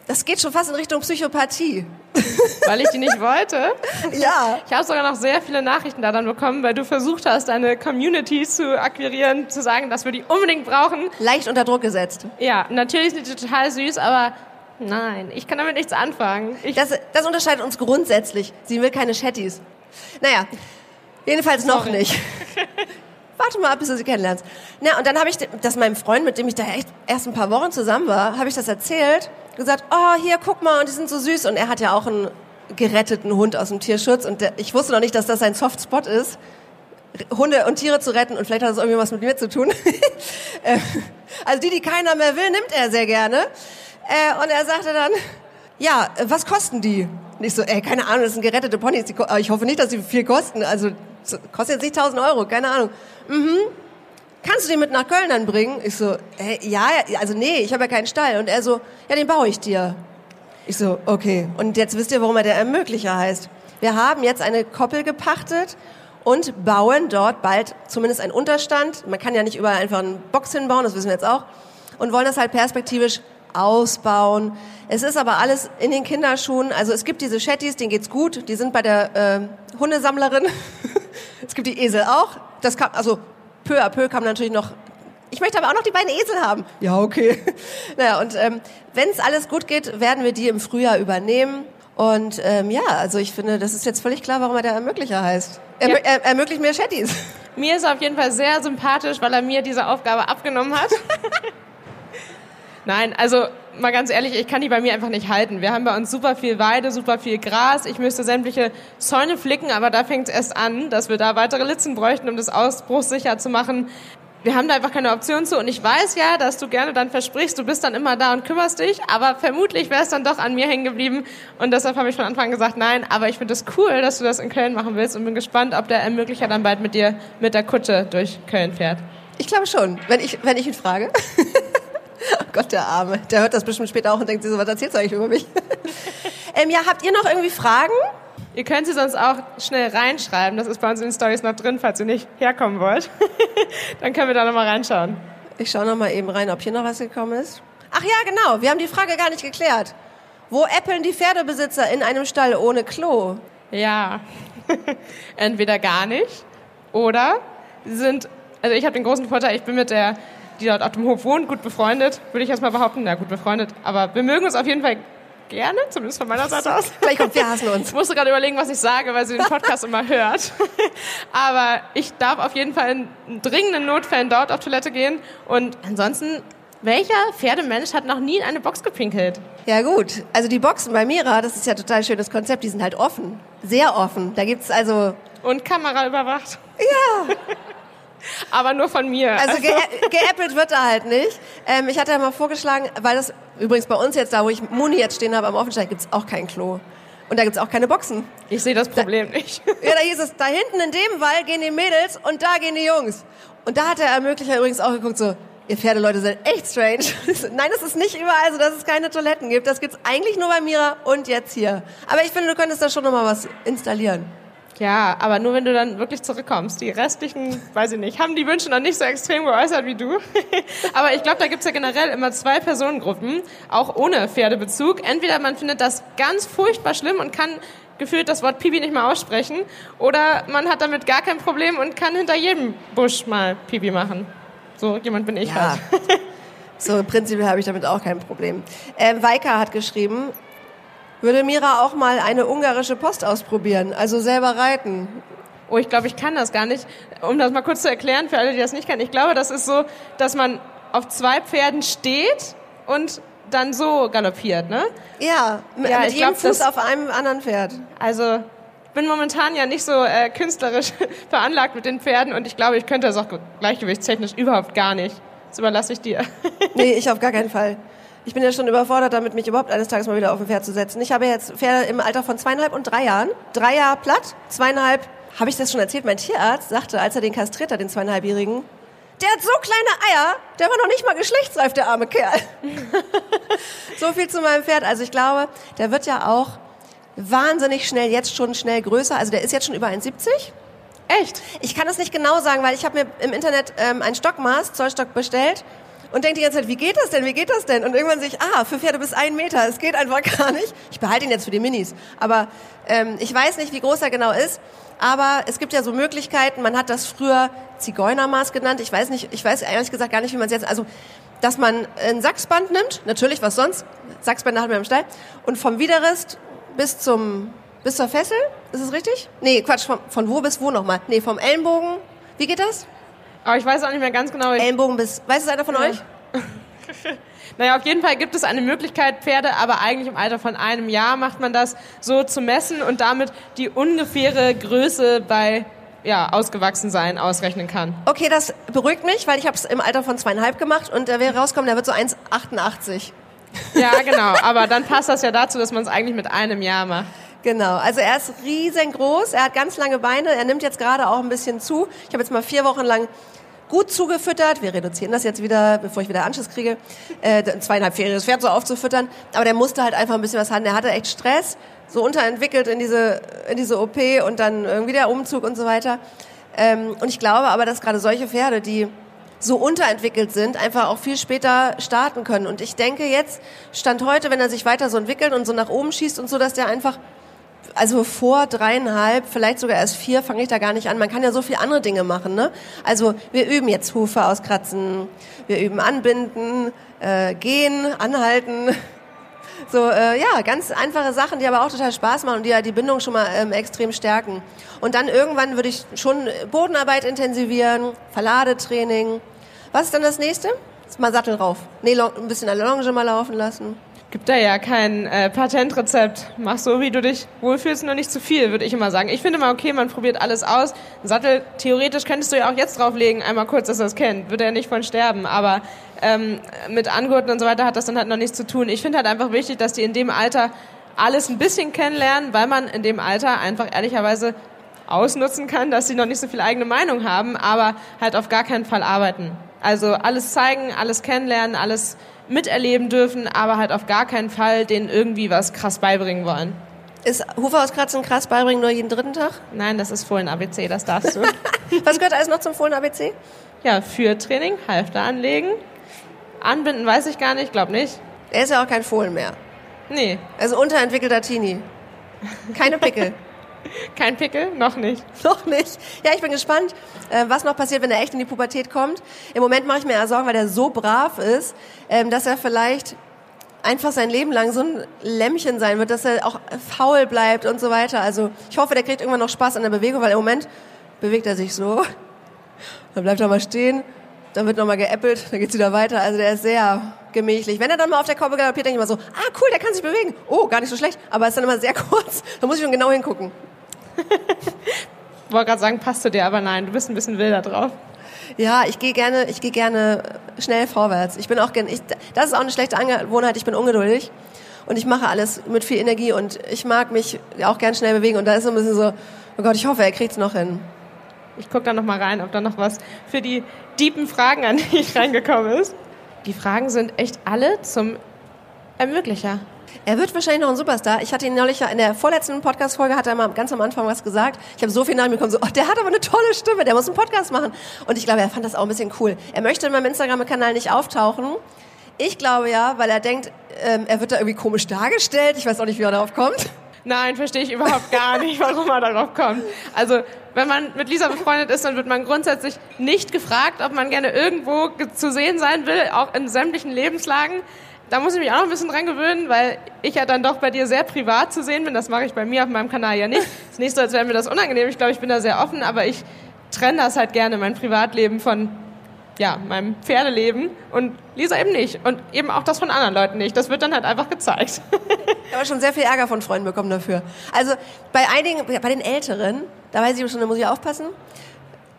das geht schon fast in Richtung Psychopathie. Weil ich die nicht wollte. Ja. Ich habe sogar noch sehr viele Nachrichten da dann bekommen, weil du versucht hast, deine Community zu akquirieren, zu sagen, dass wir die unbedingt brauchen. Leicht unter Druck gesetzt. Ja, natürlich sind die total süß, aber nein, ich kann damit nichts anfangen. Ich, Das, das unterscheidet uns grundsätzlich. Sie will keine Shetties. Naja, jedenfalls noch Sorry. nicht. Warte mal ab, bis du sie kennenlernst. Na, und dann habe ich das meinem Freund, mit dem ich da echt erst ein paar Wochen zusammen war, habe ich das erzählt. Gesagt, oh, hier, guck mal, und die sind so süß. Und er hat ja auch einen geretteten Hund aus dem Tierschutz. Und der, ich wusste noch nicht, dass das sein Softspot ist. Hunde und Tiere zu retten und vielleicht hat das irgendwie was mit mir zu tun. Äh, also die, die keiner mehr will, nimmt er sehr gerne. Äh, und er sagte dann, ja, äh, was kosten die? Ich so, ey, keine Ahnung, das sind gerettete Ponys. Ich hoffe nicht, dass sie viel kosten. Also, kostet jetzt nicht 1000 Euro, keine Ahnung. Mhm. Kannst du den mit nach Köln dann bringen? Ich so, ey, ja, also nee, ich habe ja keinen Stall. Und er so, ja, den baue ich dir. Ich so, okay. Und jetzt wisst ihr, warum er der Ermöglicher heißt. Wir haben jetzt eine Koppel gepachtet und bauen dort bald zumindest einen Unterstand. Man kann ja nicht überall einfach einen Box hinbauen, das wissen wir jetzt auch. Und wollen das halt perspektivisch ausbauen. Es ist aber alles in den Kinderschuhen. Also es gibt diese Shetties, denen geht's gut. Die sind bei der äh, Hundesammlerin. es gibt die Esel auch. Das kam, also peu à peu kam natürlich noch ich möchte aber auch noch die beiden Esel haben. Ja, okay. naja, und ähm, wenn es alles gut geht, werden wir die im Frühjahr übernehmen. Und ähm, ja, also ich finde, das ist jetzt völlig klar, warum er der Ermöglicher heißt. Er, ja. er, ermöglicht mir Shetties. Mir ist er auf jeden Fall sehr sympathisch, weil er mir diese Aufgabe abgenommen hat. Nein, also mal ganz ehrlich, ich kann die bei mir einfach nicht halten. Wir haben bei uns super viel Weide, super viel Gras. Ich müsste sämtliche Zäune flicken, aber da fängt es erst an, dass wir da weitere Litzen bräuchten, um das ausbruchssicher zu machen wir haben da einfach keine Option zu. Und ich weiß ja, dass du gerne dann versprichst, du bist dann immer da und kümmerst dich, aber vermutlich wäre es dann doch an mir hängen geblieben. Und deshalb habe ich von Anfang an gesagt, nein, aber ich finde es das cool, dass du das in Köln machen willst und bin gespannt, ob der Ermöglicher dann bald mit dir mit der Kutsche durch Köln fährt. Ich glaube schon, wenn ich, wenn ich ihn frage. oh Gott, der Arme. Der hört das bestimmt später auch und denkt sich so, was erzählst du eigentlich über mich? ähm, ja, habt ihr noch irgendwie Fragen? Ihr könnt sie sonst auch schnell reinschreiben. Das ist bei uns in den Stories noch drin, falls ihr nicht herkommen wollt. Dann können wir da nochmal reinschauen. Ich schaue nochmal eben rein, ob hier noch was gekommen ist. Ach ja, genau. Wir haben die Frage gar nicht geklärt. Wo äppeln die Pferdebesitzer in einem Stall ohne Klo? Ja, entweder gar nicht oder sie sind, also ich habe den großen Vorteil, ich bin mit der, die dort auf dem Hof wohnt, gut befreundet, würde ich erst mal behaupten. Na gut befreundet, aber wir mögen uns auf jeden Fall gerne, zumindest von meiner Seite aus. Gleich kommt, wir hassen uns. Ich musste gerade überlegen, was ich sage, weil sie den Podcast immer hört. Aber ich darf auf jeden Fall in dringenden Notfällen dort auf Toilette gehen. Und ansonsten, welcher Pferdemensch hat noch nie in eine Box gepinkelt? Ja gut, also die Boxen bei Mira, das ist ja total schönes Konzept, die sind halt offen. Sehr offen. Da gibt's also... Und Kamera überwacht. Ja. aber nur von mir. Also ge geäppelt wird er halt nicht. Ähm, ich hatte ja mal vorgeschlagen, weil das übrigens bei uns jetzt da, wo ich Muni jetzt stehen habe am Offensteig, gibt's auch kein Klo. Und da gibt's auch keine Boxen. Ich sehe das Problem da, nicht. Ja, da hieß es, da hinten in dem Wall gehen die Mädels und da gehen die Jungs. Und da hat der Ermöglicher übrigens auch geguckt, so, ihr Pferdeleute seid echt strange. Nein, es ist nicht überall so, dass es keine Toiletten gibt. Das gibt's eigentlich nur bei Mira und jetzt hier. Aber ich finde, du könntest da schon nochmal was installieren. Ja, aber nur wenn du dann wirklich zurückkommst. Die restlichen, weiß ich nicht, haben die Wünsche noch nicht so extrem geäußert wie du. aber ich glaube, da gibt's ja generell immer zwei Personengruppen, auch ohne Pferdebezug. Entweder man findet das ganz furchtbar schlimm und kann gefühlt das Wort Pipi nicht mehr aussprechen, oder man hat damit gar kein Problem und kann hinter jedem Busch mal Pipi machen. So jemand bin ich ja. halt. so prinzipiell habe ich damit auch kein Problem. Äh, Weika hat geschrieben, würde Mira auch mal eine ungarische Post ausprobieren, also selber reiten. Oh, ich glaube, ich kann das gar nicht. Um das mal kurz zu erklären für alle, die das nicht kennen. Ich glaube, das ist so, dass man auf zwei Pferden steht und dann so galoppiert, ne? Ja, ja mit jedem glaub, Fuß auf einem anderen Pferd. Also ich bin momentan ja nicht so äh, künstlerisch veranlagt mit den Pferden und ich glaube, ich könnte das auch gleichgewichtstechnisch überhaupt gar nicht. Das überlasse ich dir. nee, ich auf gar keinen Fall. Ich bin ja schon überfordert damit, mich überhaupt eines Tages mal wieder auf ein Pferd zu setzen. Ich habe jetzt Pferde im Alter von zweieinhalb und drei Jahren. Drei Jahre platt, zweieinhalb, habe ich das schon erzählt? Mein Tierarzt sagte, als er den kastriert hat, den zweieinhalbjährigen, der hat so kleine Eier, der war noch nicht mal geschlechtsreif, der arme Kerl. so viel zu meinem Pferd. Also ich glaube, der wird ja auch wahnsinnig schnell, jetzt schon schnell größer. Also der ist jetzt schon über 1,70. Echt? Ich kann es nicht genau sagen, weil ich habe mir im Internet ähm, ein Stockmaß, Zollstock bestellt und denke die ganze Zeit, wie geht das denn, wie geht das denn? Und irgendwann sehe ich, ah, für Pferde bis einen Meter, es geht einfach gar nicht. Ich behalte ihn jetzt für die Minis. Aber ähm, ich weiß nicht, wie groß er genau ist. Aber es gibt ja so Möglichkeiten, man hat das früher Zigeunermaß genannt. Ich weiß nicht, ich weiß ehrlich gesagt gar nicht, wie man es jetzt, also, dass man ein Sachsband nimmt, natürlich, was sonst? Sachsbänder haben wir im Stall. Und vom Widerrist bis zum, bis zur Fessel, ist es richtig? Nee, Quatsch, von, von wo bis wo nochmal? Nee, vom Ellenbogen, wie geht das? Aber ich weiß auch nicht mehr ganz genau. Ellenbogen bis. Weiß es einer von ja. euch? naja, auf jeden Fall gibt es eine Möglichkeit, Pferde, aber eigentlich im Alter von einem Jahr macht man das so zu messen und damit die ungefähre Größe bei ja, ausgewachsen sein ausrechnen kann. Okay, das beruhigt mich, weil ich habe es im Alter von zweieinhalb gemacht und der wäre rauskommen, der wird so 1,88. Ja, genau. Aber dann passt das ja dazu, dass man es eigentlich mit einem Jahr macht. Genau, also er ist riesengroß, er hat ganz lange Beine, er nimmt jetzt gerade auch ein bisschen zu. Ich habe jetzt mal vier Wochen lang gut zugefüttert. Wir reduzieren das jetzt wieder, bevor ich wieder Anschluss kriege, äh, zweieinhalb das Pferd so aufzufüttern. Aber der musste halt einfach ein bisschen was haben. Der hatte echt Stress, so unterentwickelt in diese, in diese OP und dann irgendwie der Umzug und so weiter. Ähm, und ich glaube aber, dass gerade solche Pferde, die so unterentwickelt sind, einfach auch viel später starten können. Und ich denke jetzt, Stand heute, wenn er sich weiter so entwickelt und so nach oben schießt und so, dass der einfach also vor dreieinhalb, vielleicht sogar erst vier, fange ich da gar nicht an. Man kann ja so viele andere Dinge machen. Ne? Also wir üben jetzt Hufe auskratzen, wir üben anbinden, äh, gehen, anhalten. So, äh, ja, ganz einfache Sachen, die aber auch total Spaß machen und die ja die Bindung schon mal ähm, extrem stärken. Und dann irgendwann würde ich schon Bodenarbeit intensivieren, Verladetraining. Was ist dann das nächste? Mal Sattel rauf. Nee, ein bisschen Allonge mal laufen lassen gibt da ja kein äh, Patentrezept. Mach so, wie du dich wohlfühlst, nur nicht zu viel, würde ich immer sagen. Ich finde immer, okay, man probiert alles aus. Ein Sattel, theoretisch könntest du ja auch jetzt drauflegen, einmal kurz, dass er es kennt. Würde er nicht von sterben. Aber ähm, mit Angurten und so weiter hat das dann halt noch nichts zu tun. Ich finde halt einfach wichtig, dass die in dem Alter alles ein bisschen kennenlernen, weil man in dem Alter einfach ehrlicherweise ausnutzen kann, dass sie noch nicht so viel eigene Meinung haben, aber halt auf gar keinen Fall arbeiten. Also alles zeigen, alles kennenlernen, alles miterleben dürfen, aber halt auf gar keinen Fall denen irgendwie was krass beibringen wollen. Ist Huferauskratzen krass beibringen nur jeden dritten Tag? Nein, das ist Fohlen-ABC, das darfst du. was gehört alles noch zum Fohlen-ABC? Ja, Führtraining, Halfter anlegen. Anbinden weiß ich gar nicht, glaub nicht. Er ist ja auch kein Fohlen mehr. Nee. Also unterentwickelter Teenie. Keine Pickel. Kein Pickel? Noch nicht. Noch nicht. Ja, ich bin gespannt, äh, was noch passiert, wenn er echt in die Pubertät kommt. Im Moment mache ich mir eher Sorgen, weil er so brav ist, ähm, dass er vielleicht einfach sein Leben lang so ein Lämmchen sein wird, dass er auch faul bleibt und so weiter. Also ich hoffe, der kriegt irgendwann noch Spaß an der Bewegung, weil im Moment bewegt er sich so. Dann bleibt er mal stehen, dann wird nochmal geäppelt, dann geht's wieder weiter. Also der ist sehr gemächlich. Wenn er dann mal auf der Korbe galoppiert, denke ich immer so, ah cool, der kann sich bewegen. Oh, gar nicht so schlecht. Aber ist dann immer sehr kurz. Da muss ich schon genau hingucken. wollte gerade sagen, passt zu dir, aber nein, du bist ein bisschen wilder drauf. Ja, ich gehe gerne, ich gehe gerne schnell vorwärts. Ich bin auch ich, das ist auch eine schlechte Angewohnheit. Ich bin ungeduldig und ich mache alles mit viel Energie und ich mag mich auch gern schnell bewegen und da ist so ein bisschen so, oh Gott, ich hoffe, er kriegt es noch hin. Ich gucke da noch mal rein, ob da noch was für die deepen Fragen an dich reingekommen ist. Die Fragen sind echt alle zum Ermöglicher. Er wird wahrscheinlich noch ein Superstar. Ich hatte ihn neulich in der vorletzten Podcast-Folge, hat er mal ganz am Anfang was gesagt. Ich habe so viel Namen bekommen, so, oh, der hat aber eine tolle Stimme, der muss einen Podcast machen. Und ich glaube, er fand das auch ein bisschen cool. Er möchte in meinem Instagram-Kanal nicht auftauchen. Ich glaube ja, weil er denkt, ähm, er wird da irgendwie komisch dargestellt. Ich weiß auch nicht, wie er darauf kommt. Nein, verstehe ich überhaupt gar nicht, warum er darauf kommt. Also, wenn man mit Lisa befreundet ist, dann wird man grundsätzlich nicht gefragt, ob man gerne irgendwo zu sehen sein will, auch in sämtlichen Lebenslagen da muss ich mich auch noch ein bisschen dran gewöhnen, weil ich ja dann doch bei dir sehr privat zu sehen bin. Das mache ich bei mir auf meinem Kanal ja nicht. Es ist nicht so, als wäre mir das unangenehm. Ich glaube, ich bin da sehr offen, aber ich trenne das halt gerne, mein Privatleben von ja, meinem Pferdeleben und Lisa eben nicht. Und eben auch das von anderen Leuten nicht. Das wird dann halt einfach gezeigt. Ich habe schon sehr viel Ärger von Freunden bekommen dafür. Also bei einigen, bei den Älteren, da weiß ich schon, da muss ich aufpassen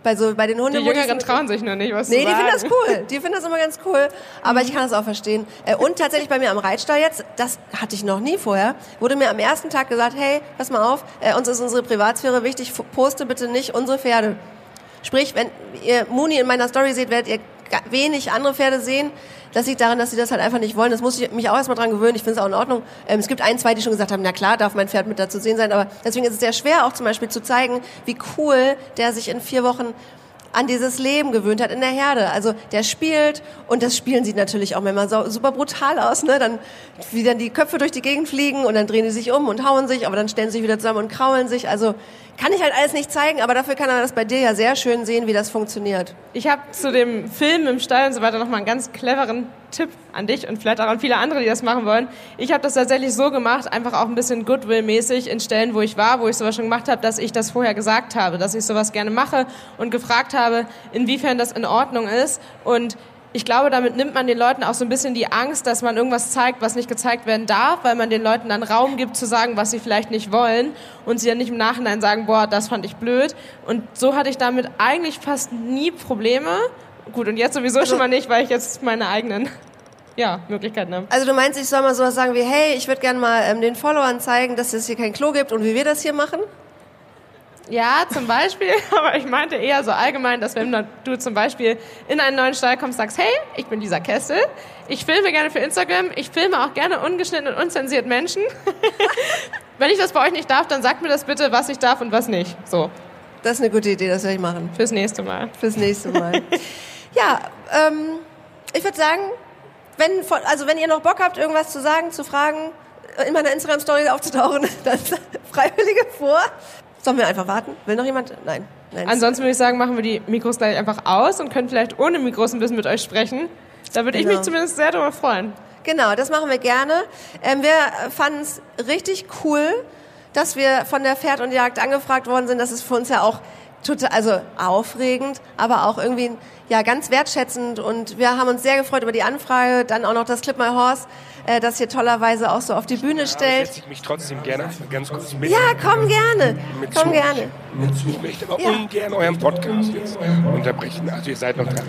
bei so bei den Hunden. Die Jüngeren trauen sich nur nicht, was nee, die finden das cool. Die finden das immer ganz cool. Aber ich kann das auch verstehen. Äh, und tatsächlich bei mir am Reitstall jetzt, das hatte ich noch nie vorher, wurde mir am ersten Tag gesagt, hey, pass mal auf, äh, uns ist unsere Privatsphäre wichtig, poste bitte nicht unsere Pferde. Sprich, wenn ihr Muni in meiner Story seht, werdet ihr wenig andere Pferde sehen. Das liegt daran, dass sie das halt einfach nicht wollen. Das muss ich mich auch erstmal dran gewöhnen. Ich finde es auch in Ordnung. Ähm, es gibt ein, zwei, die schon gesagt haben, na klar, darf mein Pferd mit dazu sehen sein. Aber deswegen ist es sehr schwer, auch zum Beispiel zu zeigen, wie cool der sich in vier Wochen an dieses Leben gewöhnt hat in der Herde. Also der spielt und das Spielen sieht natürlich auch manchmal so, super brutal aus, ne? Dann wie dann die Köpfe durch die Gegend fliegen und dann drehen die sich um und hauen sich, aber dann stellen sie sich wieder zusammen und kraulen sich. Also kann ich halt alles nicht zeigen, aber dafür kann man das bei dir ja sehr schön sehen, wie das funktioniert. Ich habe zu dem Film im Stall und so weiter nochmal einen ganz cleveren Tipp an dich und vielleicht auch an viele andere, die das machen wollen. Ich habe das tatsächlich so gemacht, einfach auch ein bisschen Goodwill-mäßig in Stellen, wo ich war, wo ich sowas schon gemacht habe, dass ich das vorher gesagt habe, dass ich sowas gerne mache und gefragt habe, inwiefern das in Ordnung ist und ich glaube, damit nimmt man den Leuten auch so ein bisschen die Angst, dass man irgendwas zeigt, was nicht gezeigt werden darf, weil man den Leuten dann Raum gibt zu sagen, was sie vielleicht nicht wollen und sie dann nicht im Nachhinein sagen, boah, das fand ich blöd. Und so hatte ich damit eigentlich fast nie Probleme. Gut, und jetzt sowieso also, schon mal nicht, weil ich jetzt meine eigenen ja, Möglichkeiten haben. Also du meinst, ich soll mal sowas sagen wie, hey, ich würde gerne mal ähm, den Followern zeigen, dass es hier kein Klo gibt und wie wir das hier machen? Ja, zum Beispiel, aber ich meinte eher so allgemein, dass wenn du zum Beispiel in einen neuen Stall kommst, sagst, hey, ich bin dieser Kessel, ich filme gerne für Instagram, ich filme auch gerne ungeschnitten und unzensiert Menschen. wenn ich das bei euch nicht darf, dann sagt mir das bitte, was ich darf und was nicht. So. Das ist eine gute Idee, das werde ich machen. Fürs nächste Mal. Fürs nächste Mal. ja, ähm, ich würde sagen, wenn, also wenn ihr noch Bock habt, irgendwas zu sagen, zu fragen, in meiner Instagram-Story aufzutauchen, dann Freiwillige vor. Sollen wir einfach warten? Will noch jemand? Nein. Nein. Ansonsten würde ich sagen, machen wir die Mikros gleich einfach aus und können vielleicht ohne Mikros ein bisschen mit euch sprechen. Da würde genau. ich mich zumindest sehr darüber freuen. Genau, das machen wir gerne. Ähm, wir fanden es richtig cool, dass wir von der Pferd und Jagd angefragt worden sind. Das ist für uns ja auch total, also aufregend, aber auch irgendwie ja ganz wertschätzend. Und wir haben uns sehr gefreut über die Anfrage. Dann auch noch das Clip My Horse äh, das hier tollerweise auch so auf die Bühne stellt. setze ich mich trotzdem gerne ganz kurz mit. Ja, komm gerne. Mit komm gerne. Mit Ich möchte aber ja. ungern euren Podcast jetzt unterbrechen. Also ihr seid noch dran.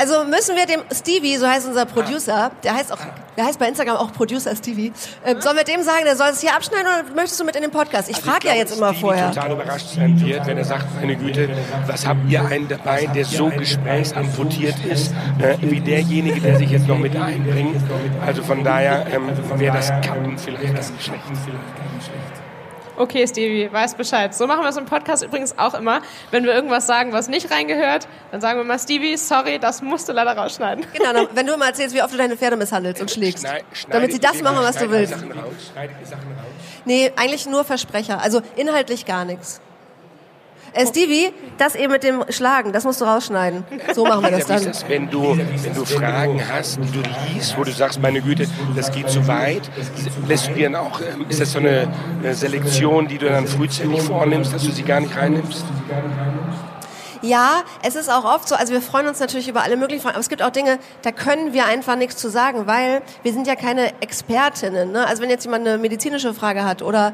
Also müssen wir dem Stevie, so heißt unser Producer, der heißt auch, der heißt bei Instagram auch Producer Stevie, äh, sollen wir dem sagen, der soll es hier abschneiden oder möchtest du mit in den Podcast? Ich also frage ja jetzt immer Stevie vorher. total überrascht sein wird, wenn er sagt, meine Güte, was habt ihr einen dabei, der so gesprächsamputiert ist, äh, wie derjenige, der sich jetzt noch mit einbringt. Also von daher ähm, wäre das Kappen vielleicht ganz schlecht. Okay, Stevie, weiß Bescheid. So machen wir es im Podcast übrigens auch immer. Wenn wir irgendwas sagen, was nicht reingehört, dann sagen wir mal, Stevie, sorry, das musst du leider rausschneiden. Genau, wenn du immer erzählst, wie oft du deine Pferde misshandelst und schlägst. Schneid, damit sie das machen, was du willst. Sachen raus, Sachen raus. Nee, eigentlich nur Versprecher. Also inhaltlich gar nichts. Äh, Stevie, das eben mit dem Schlagen, das musst du rausschneiden. So machen wir das dann. Das, wenn, du, wenn du Fragen hast, die du liest, wo du sagst, meine Güte, das geht zu weit, lässt du dir dann auch, ähm, ist das so eine, eine Selektion, die du dann frühzeitig vornimmst, dass du sie gar nicht reinnimmst? Ja, es ist auch oft so, also wir freuen uns natürlich über alle möglichen Fragen, aber es gibt auch Dinge, da können wir einfach nichts zu sagen, weil wir sind ja keine Expertinnen. Ne? Also wenn jetzt jemand eine medizinische Frage hat oder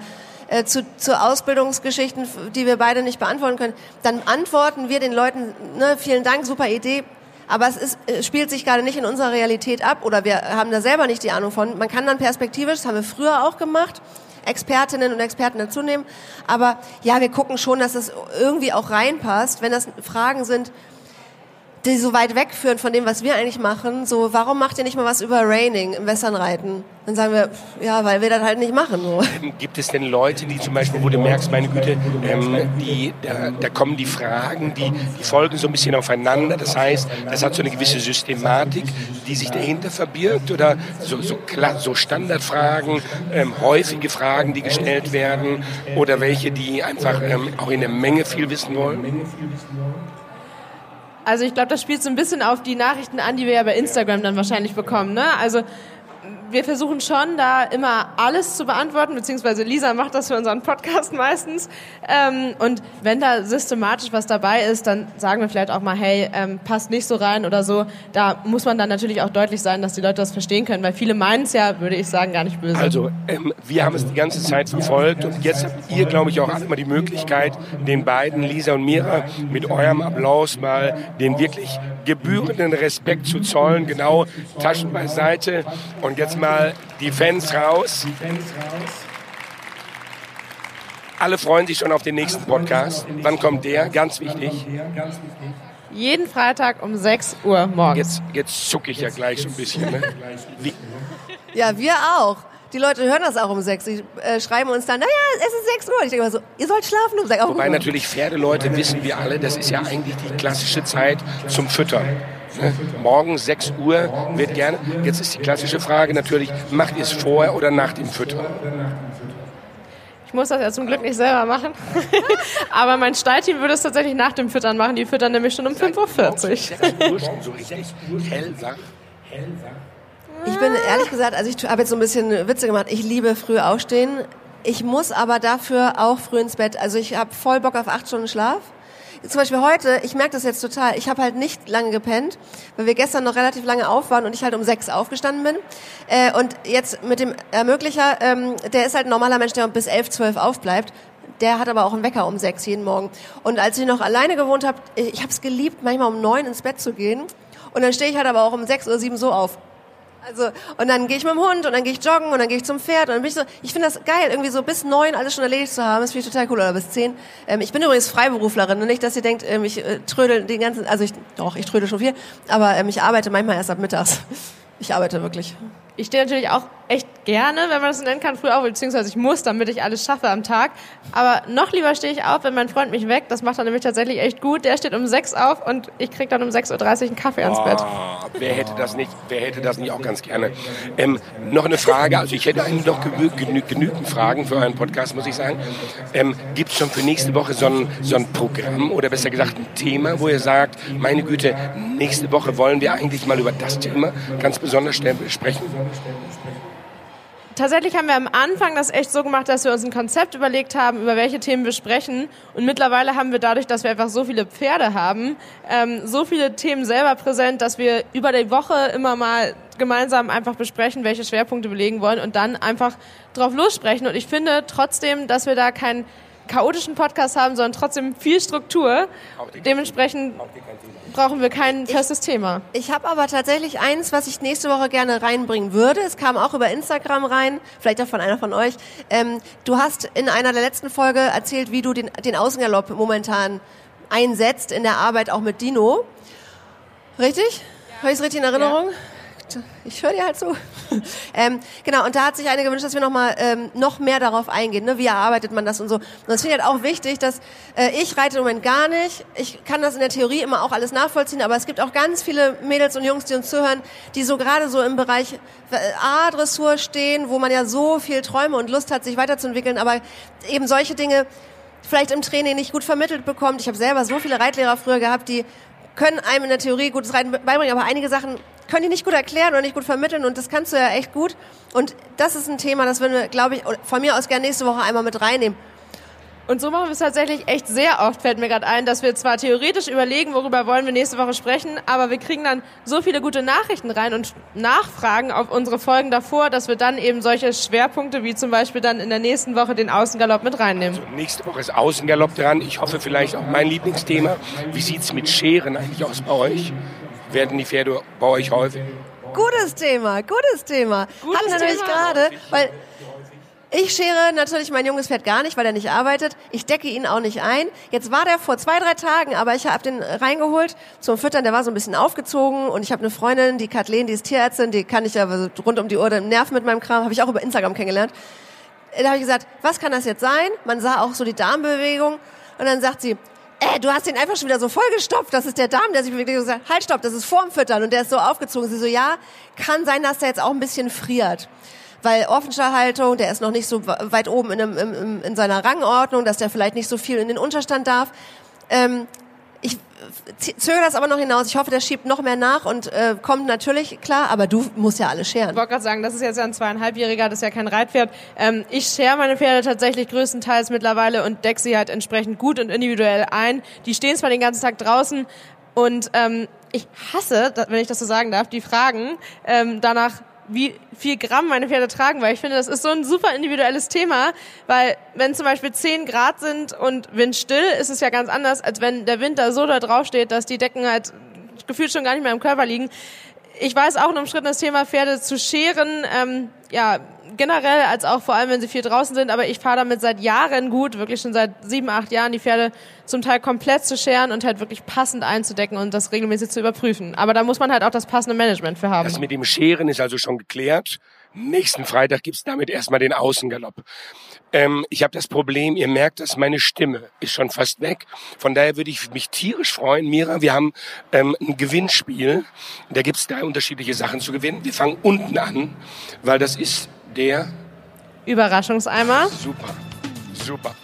äh, zu, zu Ausbildungsgeschichten, die wir beide nicht beantworten können, dann antworten wir den Leuten, ne, vielen Dank, super Idee, aber es ist, äh, spielt sich gerade nicht in unserer Realität ab oder wir haben da selber nicht die Ahnung von. Man kann dann perspektivisch, das haben wir früher auch gemacht, Expertinnen und Experten dazu nehmen. Aber ja, wir gucken schon, dass es irgendwie auch reinpasst. Wenn das Fragen sind, die so weit wegführen von dem, was wir eigentlich machen. So, warum macht ihr nicht mal was über Raining im Westernreiten? Dann sagen wir, ja, weil wir das halt nicht machen. So. Gibt es denn Leute, die zum Beispiel, wo du merkst, meine Güte, ähm, die, da, da, kommen die Fragen, die, die folgen so ein bisschen aufeinander. Das heißt, das hat so eine gewisse Systematik, die sich dahinter verbirgt oder so, so, so Standardfragen, ähm, häufige Fragen, die gestellt werden oder welche, die einfach ähm, auch in der Menge viel wissen wollen. Also ich glaube, das spielt so ein bisschen auf die Nachrichten an, die wir ja bei Instagram dann wahrscheinlich bekommen. Ne? Also wir versuchen schon, da immer alles zu beantworten, beziehungsweise Lisa macht das für unseren Podcast meistens. Ähm, und wenn da systematisch was dabei ist, dann sagen wir vielleicht auch mal, hey, ähm, passt nicht so rein oder so. Da muss man dann natürlich auch deutlich sein, dass die Leute das verstehen können, weil viele meinen es ja, würde ich sagen, gar nicht böse. Also, ähm, wir haben es die ganze Zeit verfolgt und jetzt habt ihr, glaube ich, auch mal die Möglichkeit, den beiden, Lisa und Mira, mit eurem Applaus mal den wirklich gebührenden Respekt zu zollen. Genau, Taschen beiseite und jetzt mal die Fans raus. Alle freuen sich schon auf den nächsten Podcast. Wann kommt der? Ganz wichtig. Jeden Freitag um 6 Uhr morgens. Jetzt, jetzt zucke ich ja gleich so ein bisschen. Ne? Ja, wir auch. Die Leute hören das auch um 6. Die äh, schreiben uns dann, naja, es ist 6 Uhr. Ich denke immer so, ihr sollt schlafen um 6 Uhr. Wobei natürlich Pferdeleute wissen wir alle, das ist ja eigentlich die klassische Zeit zum Füttern. Morgen 6 Uhr wird gerne. Jetzt ist die klassische Frage natürlich, macht ihr es vorher oder nach dem Füttern? Ich muss das ja zum Glück nicht selber machen. Aber mein Stallteam würde es tatsächlich nach dem Füttern machen. Die füttern nämlich schon um 5.40 Uhr. so richtig hellwach. Ich bin ehrlich gesagt, also ich habe jetzt so ein bisschen Witze gemacht. Ich liebe früh aufstehen. Ich muss aber dafür auch früh ins Bett. Also ich habe voll Bock auf acht Stunden Schlaf zum Beispiel heute, ich merke das jetzt total, ich habe halt nicht lange gepennt, weil wir gestern noch relativ lange auf waren und ich halt um sechs aufgestanden bin. Äh, und jetzt mit dem Ermöglicher, ähm, der ist halt ein normaler Mensch, der bis elf, zwölf aufbleibt. Der hat aber auch einen Wecker um sechs jeden Morgen. Und als ich noch alleine gewohnt habe, ich habe es geliebt, manchmal um neun ins Bett zu gehen. Und dann stehe ich halt aber auch um sechs oder sieben so auf. Also, und dann gehe ich mit dem Hund und dann gehe ich joggen und dann gehe ich zum Pferd und dann bin ich so, ich finde das geil, irgendwie so bis neun alles schon erledigt zu haben, das finde ich total cool, oder bis zehn. Ähm, ich bin übrigens Freiberuflerin und nicht, dass ihr denkt, ähm, ich äh, trödel den ganzen, also ich, doch, ich trödel schon viel, aber ähm, ich arbeite manchmal erst ab mittags. Ich arbeite wirklich. Ich stehe natürlich auch echt gerne, wenn man das nennen kann, früh auf, beziehungsweise ich muss, damit ich alles schaffe am Tag. Aber noch lieber stehe ich auf, wenn mein Freund mich weckt. Das macht er nämlich tatsächlich echt gut. Der steht um sechs auf und ich kriege dann um 6.30 Uhr einen Kaffee ans Bett. Wer hätte das nicht, wer hätte das nicht auch ganz gerne? Ähm, noch eine Frage, also ich hätte eigentlich noch genü genü genügend Fragen für euren Podcast, muss ich sagen. Ähm, Gibt es schon für nächste Woche so ein, so ein Programm oder besser gesagt ein Thema, wo ihr sagt, meine Güte, nächste Woche wollen wir eigentlich mal über das Thema ganz besonders sprechen? Tatsächlich haben wir am Anfang das echt so gemacht, dass wir uns ein Konzept überlegt haben, über welche Themen wir sprechen. Und mittlerweile haben wir dadurch, dass wir einfach so viele Pferde haben, ähm, so viele Themen selber präsent, dass wir über die Woche immer mal gemeinsam einfach besprechen, welche Schwerpunkte wir legen wollen und dann einfach drauf lossprechen. Und ich finde trotzdem, dass wir da keinen chaotischen Podcast haben, sondern trotzdem viel Struktur. Dementsprechend brauchen wir kein festes ich, Thema. Ich habe aber tatsächlich eins, was ich nächste Woche gerne reinbringen würde. Es kam auch über Instagram rein, vielleicht auch von einer von euch. Ähm, du hast in einer der letzten Folge erzählt, wie du den, den Außengalopp momentan einsetzt in der Arbeit auch mit Dino. Richtig? Ja. Habe ich es richtig in Erinnerung? Ja ich höre dir halt zu. ähm, genau, und da hat sich eine gewünscht, dass wir noch mal ähm, noch mehr darauf eingehen. Ne? Wie erarbeitet man das und so. Und das finde ich halt auch wichtig, dass äh, ich reite im Moment gar nicht. Ich kann das in der Theorie immer auch alles nachvollziehen, aber es gibt auch ganz viele Mädels und Jungs, die uns zuhören, die so gerade so im Bereich äh, A-Dressur stehen, wo man ja so viel Träume und Lust hat, sich weiterzuentwickeln, aber eben solche Dinge vielleicht im Training nicht gut vermittelt bekommt. Ich habe selber so viele Reitlehrer früher gehabt, die können einem in der Theorie gutes Reiten beibringen, aber einige Sachen können die nicht gut erklären oder nicht gut vermitteln und das kannst du ja echt gut. Und das ist ein Thema, das würden wir, glaube ich, von mir aus gerne nächste Woche einmal mit reinnehmen. Und so machen wir es tatsächlich echt sehr oft, fällt mir gerade ein, dass wir zwar theoretisch überlegen, worüber wollen wir nächste Woche sprechen, aber wir kriegen dann so viele gute Nachrichten rein und Nachfragen auf unsere Folgen davor, dass wir dann eben solche Schwerpunkte wie zum Beispiel dann in der nächsten Woche den Außengalopp mit reinnehmen. Also nächste Woche ist Außengalopp dran. Ich hoffe vielleicht auch mein Lieblingsthema. Wie sieht es mit Scheren eigentlich aus bei euch? Werden die Pferde bei euch häufig? Gutes Thema, gutes Thema. Gutes Hatten wir nämlich gerade, weil ich schere natürlich mein junges Pferd gar nicht, weil er nicht arbeitet. Ich decke ihn auch nicht ein. Jetzt war der vor zwei, drei Tagen, aber ich habe den reingeholt zum Füttern. Der war so ein bisschen aufgezogen und ich habe eine Freundin, die Kathleen, die ist Tierärztin, die kann ich ja rund um die Uhr nerven mit meinem Kram. Habe ich auch über Instagram kennengelernt. Da habe ich gesagt, was kann das jetzt sein? Man sah auch so die Darmbewegung und dann sagt sie, äh, du hast ihn einfach schon wieder so vollgestopft, das ist der Darm, der sich bewegt. Ich so, halt, stopp, das ist vorm Füttern. Und der ist so aufgezogen. Sie so, ja, kann sein, dass der jetzt auch ein bisschen friert. Weil Offenschallhaltung, der ist noch nicht so weit oben in, in, in seiner Rangordnung, dass der vielleicht nicht so viel in den Unterstand darf. Ähm, zögere das aber noch hinaus. Ich hoffe, der schiebt noch mehr nach und äh, kommt natürlich klar, aber du musst ja alles scheren. Ich wollte gerade sagen, das ist jetzt ja ein zweieinhalbjähriger, das ist ja kein Reitpferd. Ähm, ich schere meine Pferde tatsächlich größtenteils mittlerweile und decke sie halt entsprechend gut und individuell ein. Die stehen zwar den ganzen Tag draußen und ähm, ich hasse, wenn ich das so sagen darf, die Fragen ähm, danach, wie viel Gramm meine Pferde tragen, weil ich finde, das ist so ein super individuelles Thema, weil wenn zum Beispiel 10 Grad sind und windstill, ist es ja ganz anders, als wenn der Wind da so da drauf steht, dass die Decken halt gefühlt schon gar nicht mehr im Körper liegen. Ich weiß auch ein umstrittenes Thema, Pferde zu scheren. Ähm, ja, generell als auch vor allem, wenn sie viel draußen sind. Aber ich fahre damit seit Jahren gut, wirklich schon seit sieben, acht Jahren, die Pferde zum Teil komplett zu scheren und halt wirklich passend einzudecken und das regelmäßig zu überprüfen. Aber da muss man halt auch das passende Management für haben. Das mit dem Scheren ist also schon geklärt. Nächsten Freitag gibt's damit erstmal den Außengalopp. Ähm, ich habe das Problem, ihr merkt, dass meine Stimme ist schon fast weg. Von daher würde ich mich tierisch freuen. Mira, wir haben ähm, ein Gewinnspiel. Da gibt's drei unterschiedliche Sachen zu gewinnen. Wir fangen unten an, weil das ist der Überraschungseimer. Super, super.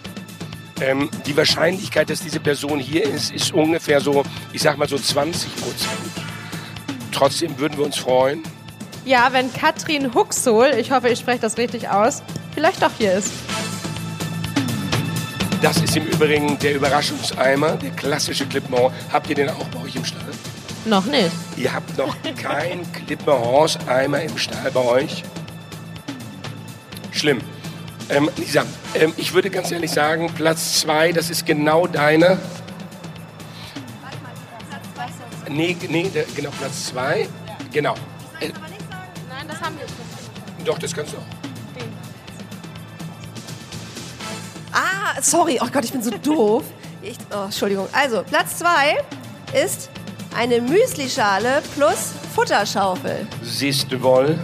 Ähm, die Wahrscheinlichkeit, dass diese Person hier ist, ist ungefähr so, ich sag mal so 20 Prozent. Trotzdem würden wir uns freuen. Ja, wenn Katrin Huxol, ich hoffe, ich spreche das richtig aus, vielleicht doch hier ist. Das ist im Übrigen der Überraschungseimer, der klassische Clipmore. Habt ihr den auch bei euch im Stall? Noch nicht. Ihr habt noch keinen Clipmore-Eimer im Stall bei euch? Schlimm. Ähm, Lisa, ähm, ich würde ganz ehrlich sagen, Platz zwei, das ist genau deine. Nee, nee, genau, Platz zwei. Genau. Äh, Doch, das kannst du auch. Ah, sorry. Oh Gott, ich bin so doof. Ich, oh, Entschuldigung. Also, Platz zwei ist eine Müslischale plus Futterschaufel. Siehst du wohl?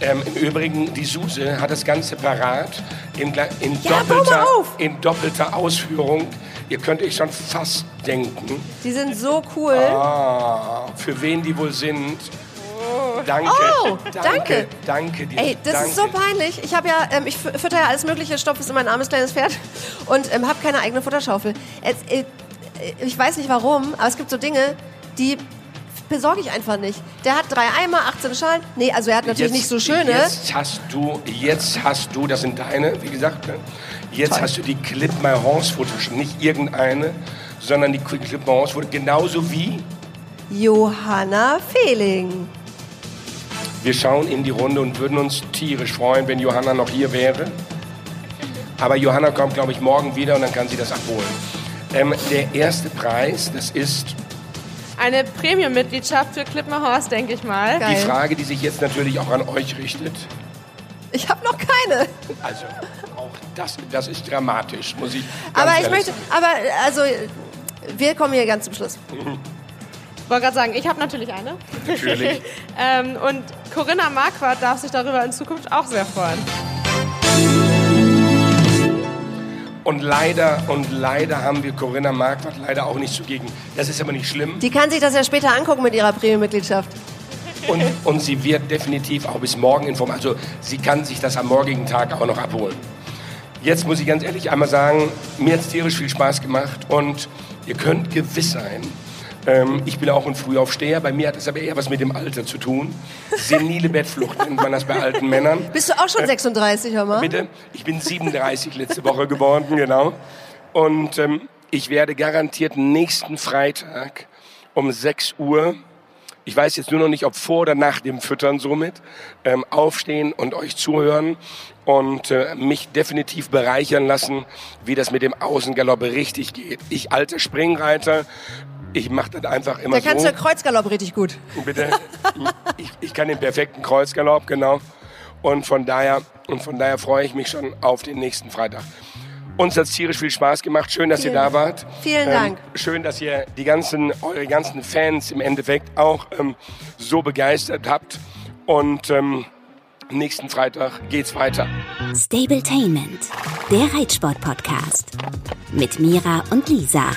Ähm, Im Übrigen, die Suse hat das Ganze parat in, in, Ja, doppelter, in doppelter Ausführung. Ihr könnt euch schon fast denken, Die sind so cool. ah, für wen die wohl sind. Danke. Oh, danke. Danke dir. Ey, das danke. ist so peinlich. Ich habe ja, ähm, ich fü- fütter ja alles Mögliche, stopfe es in mein armes kleines Pferd und ähm, habe keine eigene Futterschaufel. Es, äh, ich weiß nicht warum, aber es gibt so Dinge, die besorge ich einfach nicht. Der hat drei Eimer, 18 Schalen. Nee, also er hat natürlich nicht so schöne. Jetzt hast du, jetzt hast du, das sind deine, wie gesagt, ne? jetzt hast du die Clip My Horse Footage, nicht irgendeine, sondern die Clip My Horse Footage, genauso wie Johanna Fehling. Wir schauen in die Runde und würden uns tierisch freuen, wenn Johanna noch hier wäre. Aber Johanna kommt, glaube ich, morgen wieder und dann kann sie das abholen. Ähm, der erste Preis, das ist Eine Premium-Mitgliedschaft für Horse, denke ich mal. Geil. die Frage, die sich jetzt natürlich auch an euch richtet. Ich habe noch keine. Also, auch das, das ist dramatisch, muss ich ganz Aber ich möchte, sagen. aber also wir kommen hier ganz zum Schluss. Ich wollte gerade sagen, ich habe natürlich eine. Natürlich. ähm, und Corinna Marquardt darf sich darüber in Zukunft auch sehr freuen. Und leider, und leider haben wir Corinna Marquardt leider auch nicht zugegen. Das ist aber nicht schlimm. Die kann sich das ja später angucken mit ihrer Premium-Mitgliedschaft. Und, und sie wird definitiv auch bis morgen informiert. Also sie kann sich das am morgigen Tag auch noch abholen. Jetzt muss ich ganz ehrlich einmal sagen, mir hat es tierisch viel Spaß gemacht und ihr könnt gewiss sein, ähm, ich bin auch ein Frühaufsteher, bei mir hat es aber eher was mit dem Alter zu tun. Senile Bettflucht nennt man das bei alten Männern. Bist du auch schon 36, hör mal? Bitte? Ich bin 37 letzte Woche geworden, genau. Und ähm, ich werde garantiert nächsten Freitag um 6 Uhr, ich weiß jetzt nur noch nicht, ob vor oder nach dem Füttern somit, ähm, aufstehen und euch zuhören und äh, mich definitiv bereichern lassen, wie das mit dem Außengalopp richtig geht. Ich alter Springreiter, ich mache das einfach immer Da kannst so. du Kreuzgalopp richtig gut. Bitte. Ich, ich kann den perfekten Kreuzgalopp, genau. Und von daher, und von daher freue ich mich schon auf den nächsten Freitag. Uns hat tierisch viel Spaß gemacht. Schön, dass Vielen- ihr da wart. Ähm, vielen Dank. schön, dass ihr die ganzen, eure ganzen Fans im Endeffekt auch ähm, so begeistert habt. Und ähm, nächsten Freitag geht's weiter. Stabletainment, der Reitsport-Podcast. Mit Mira und Lisa.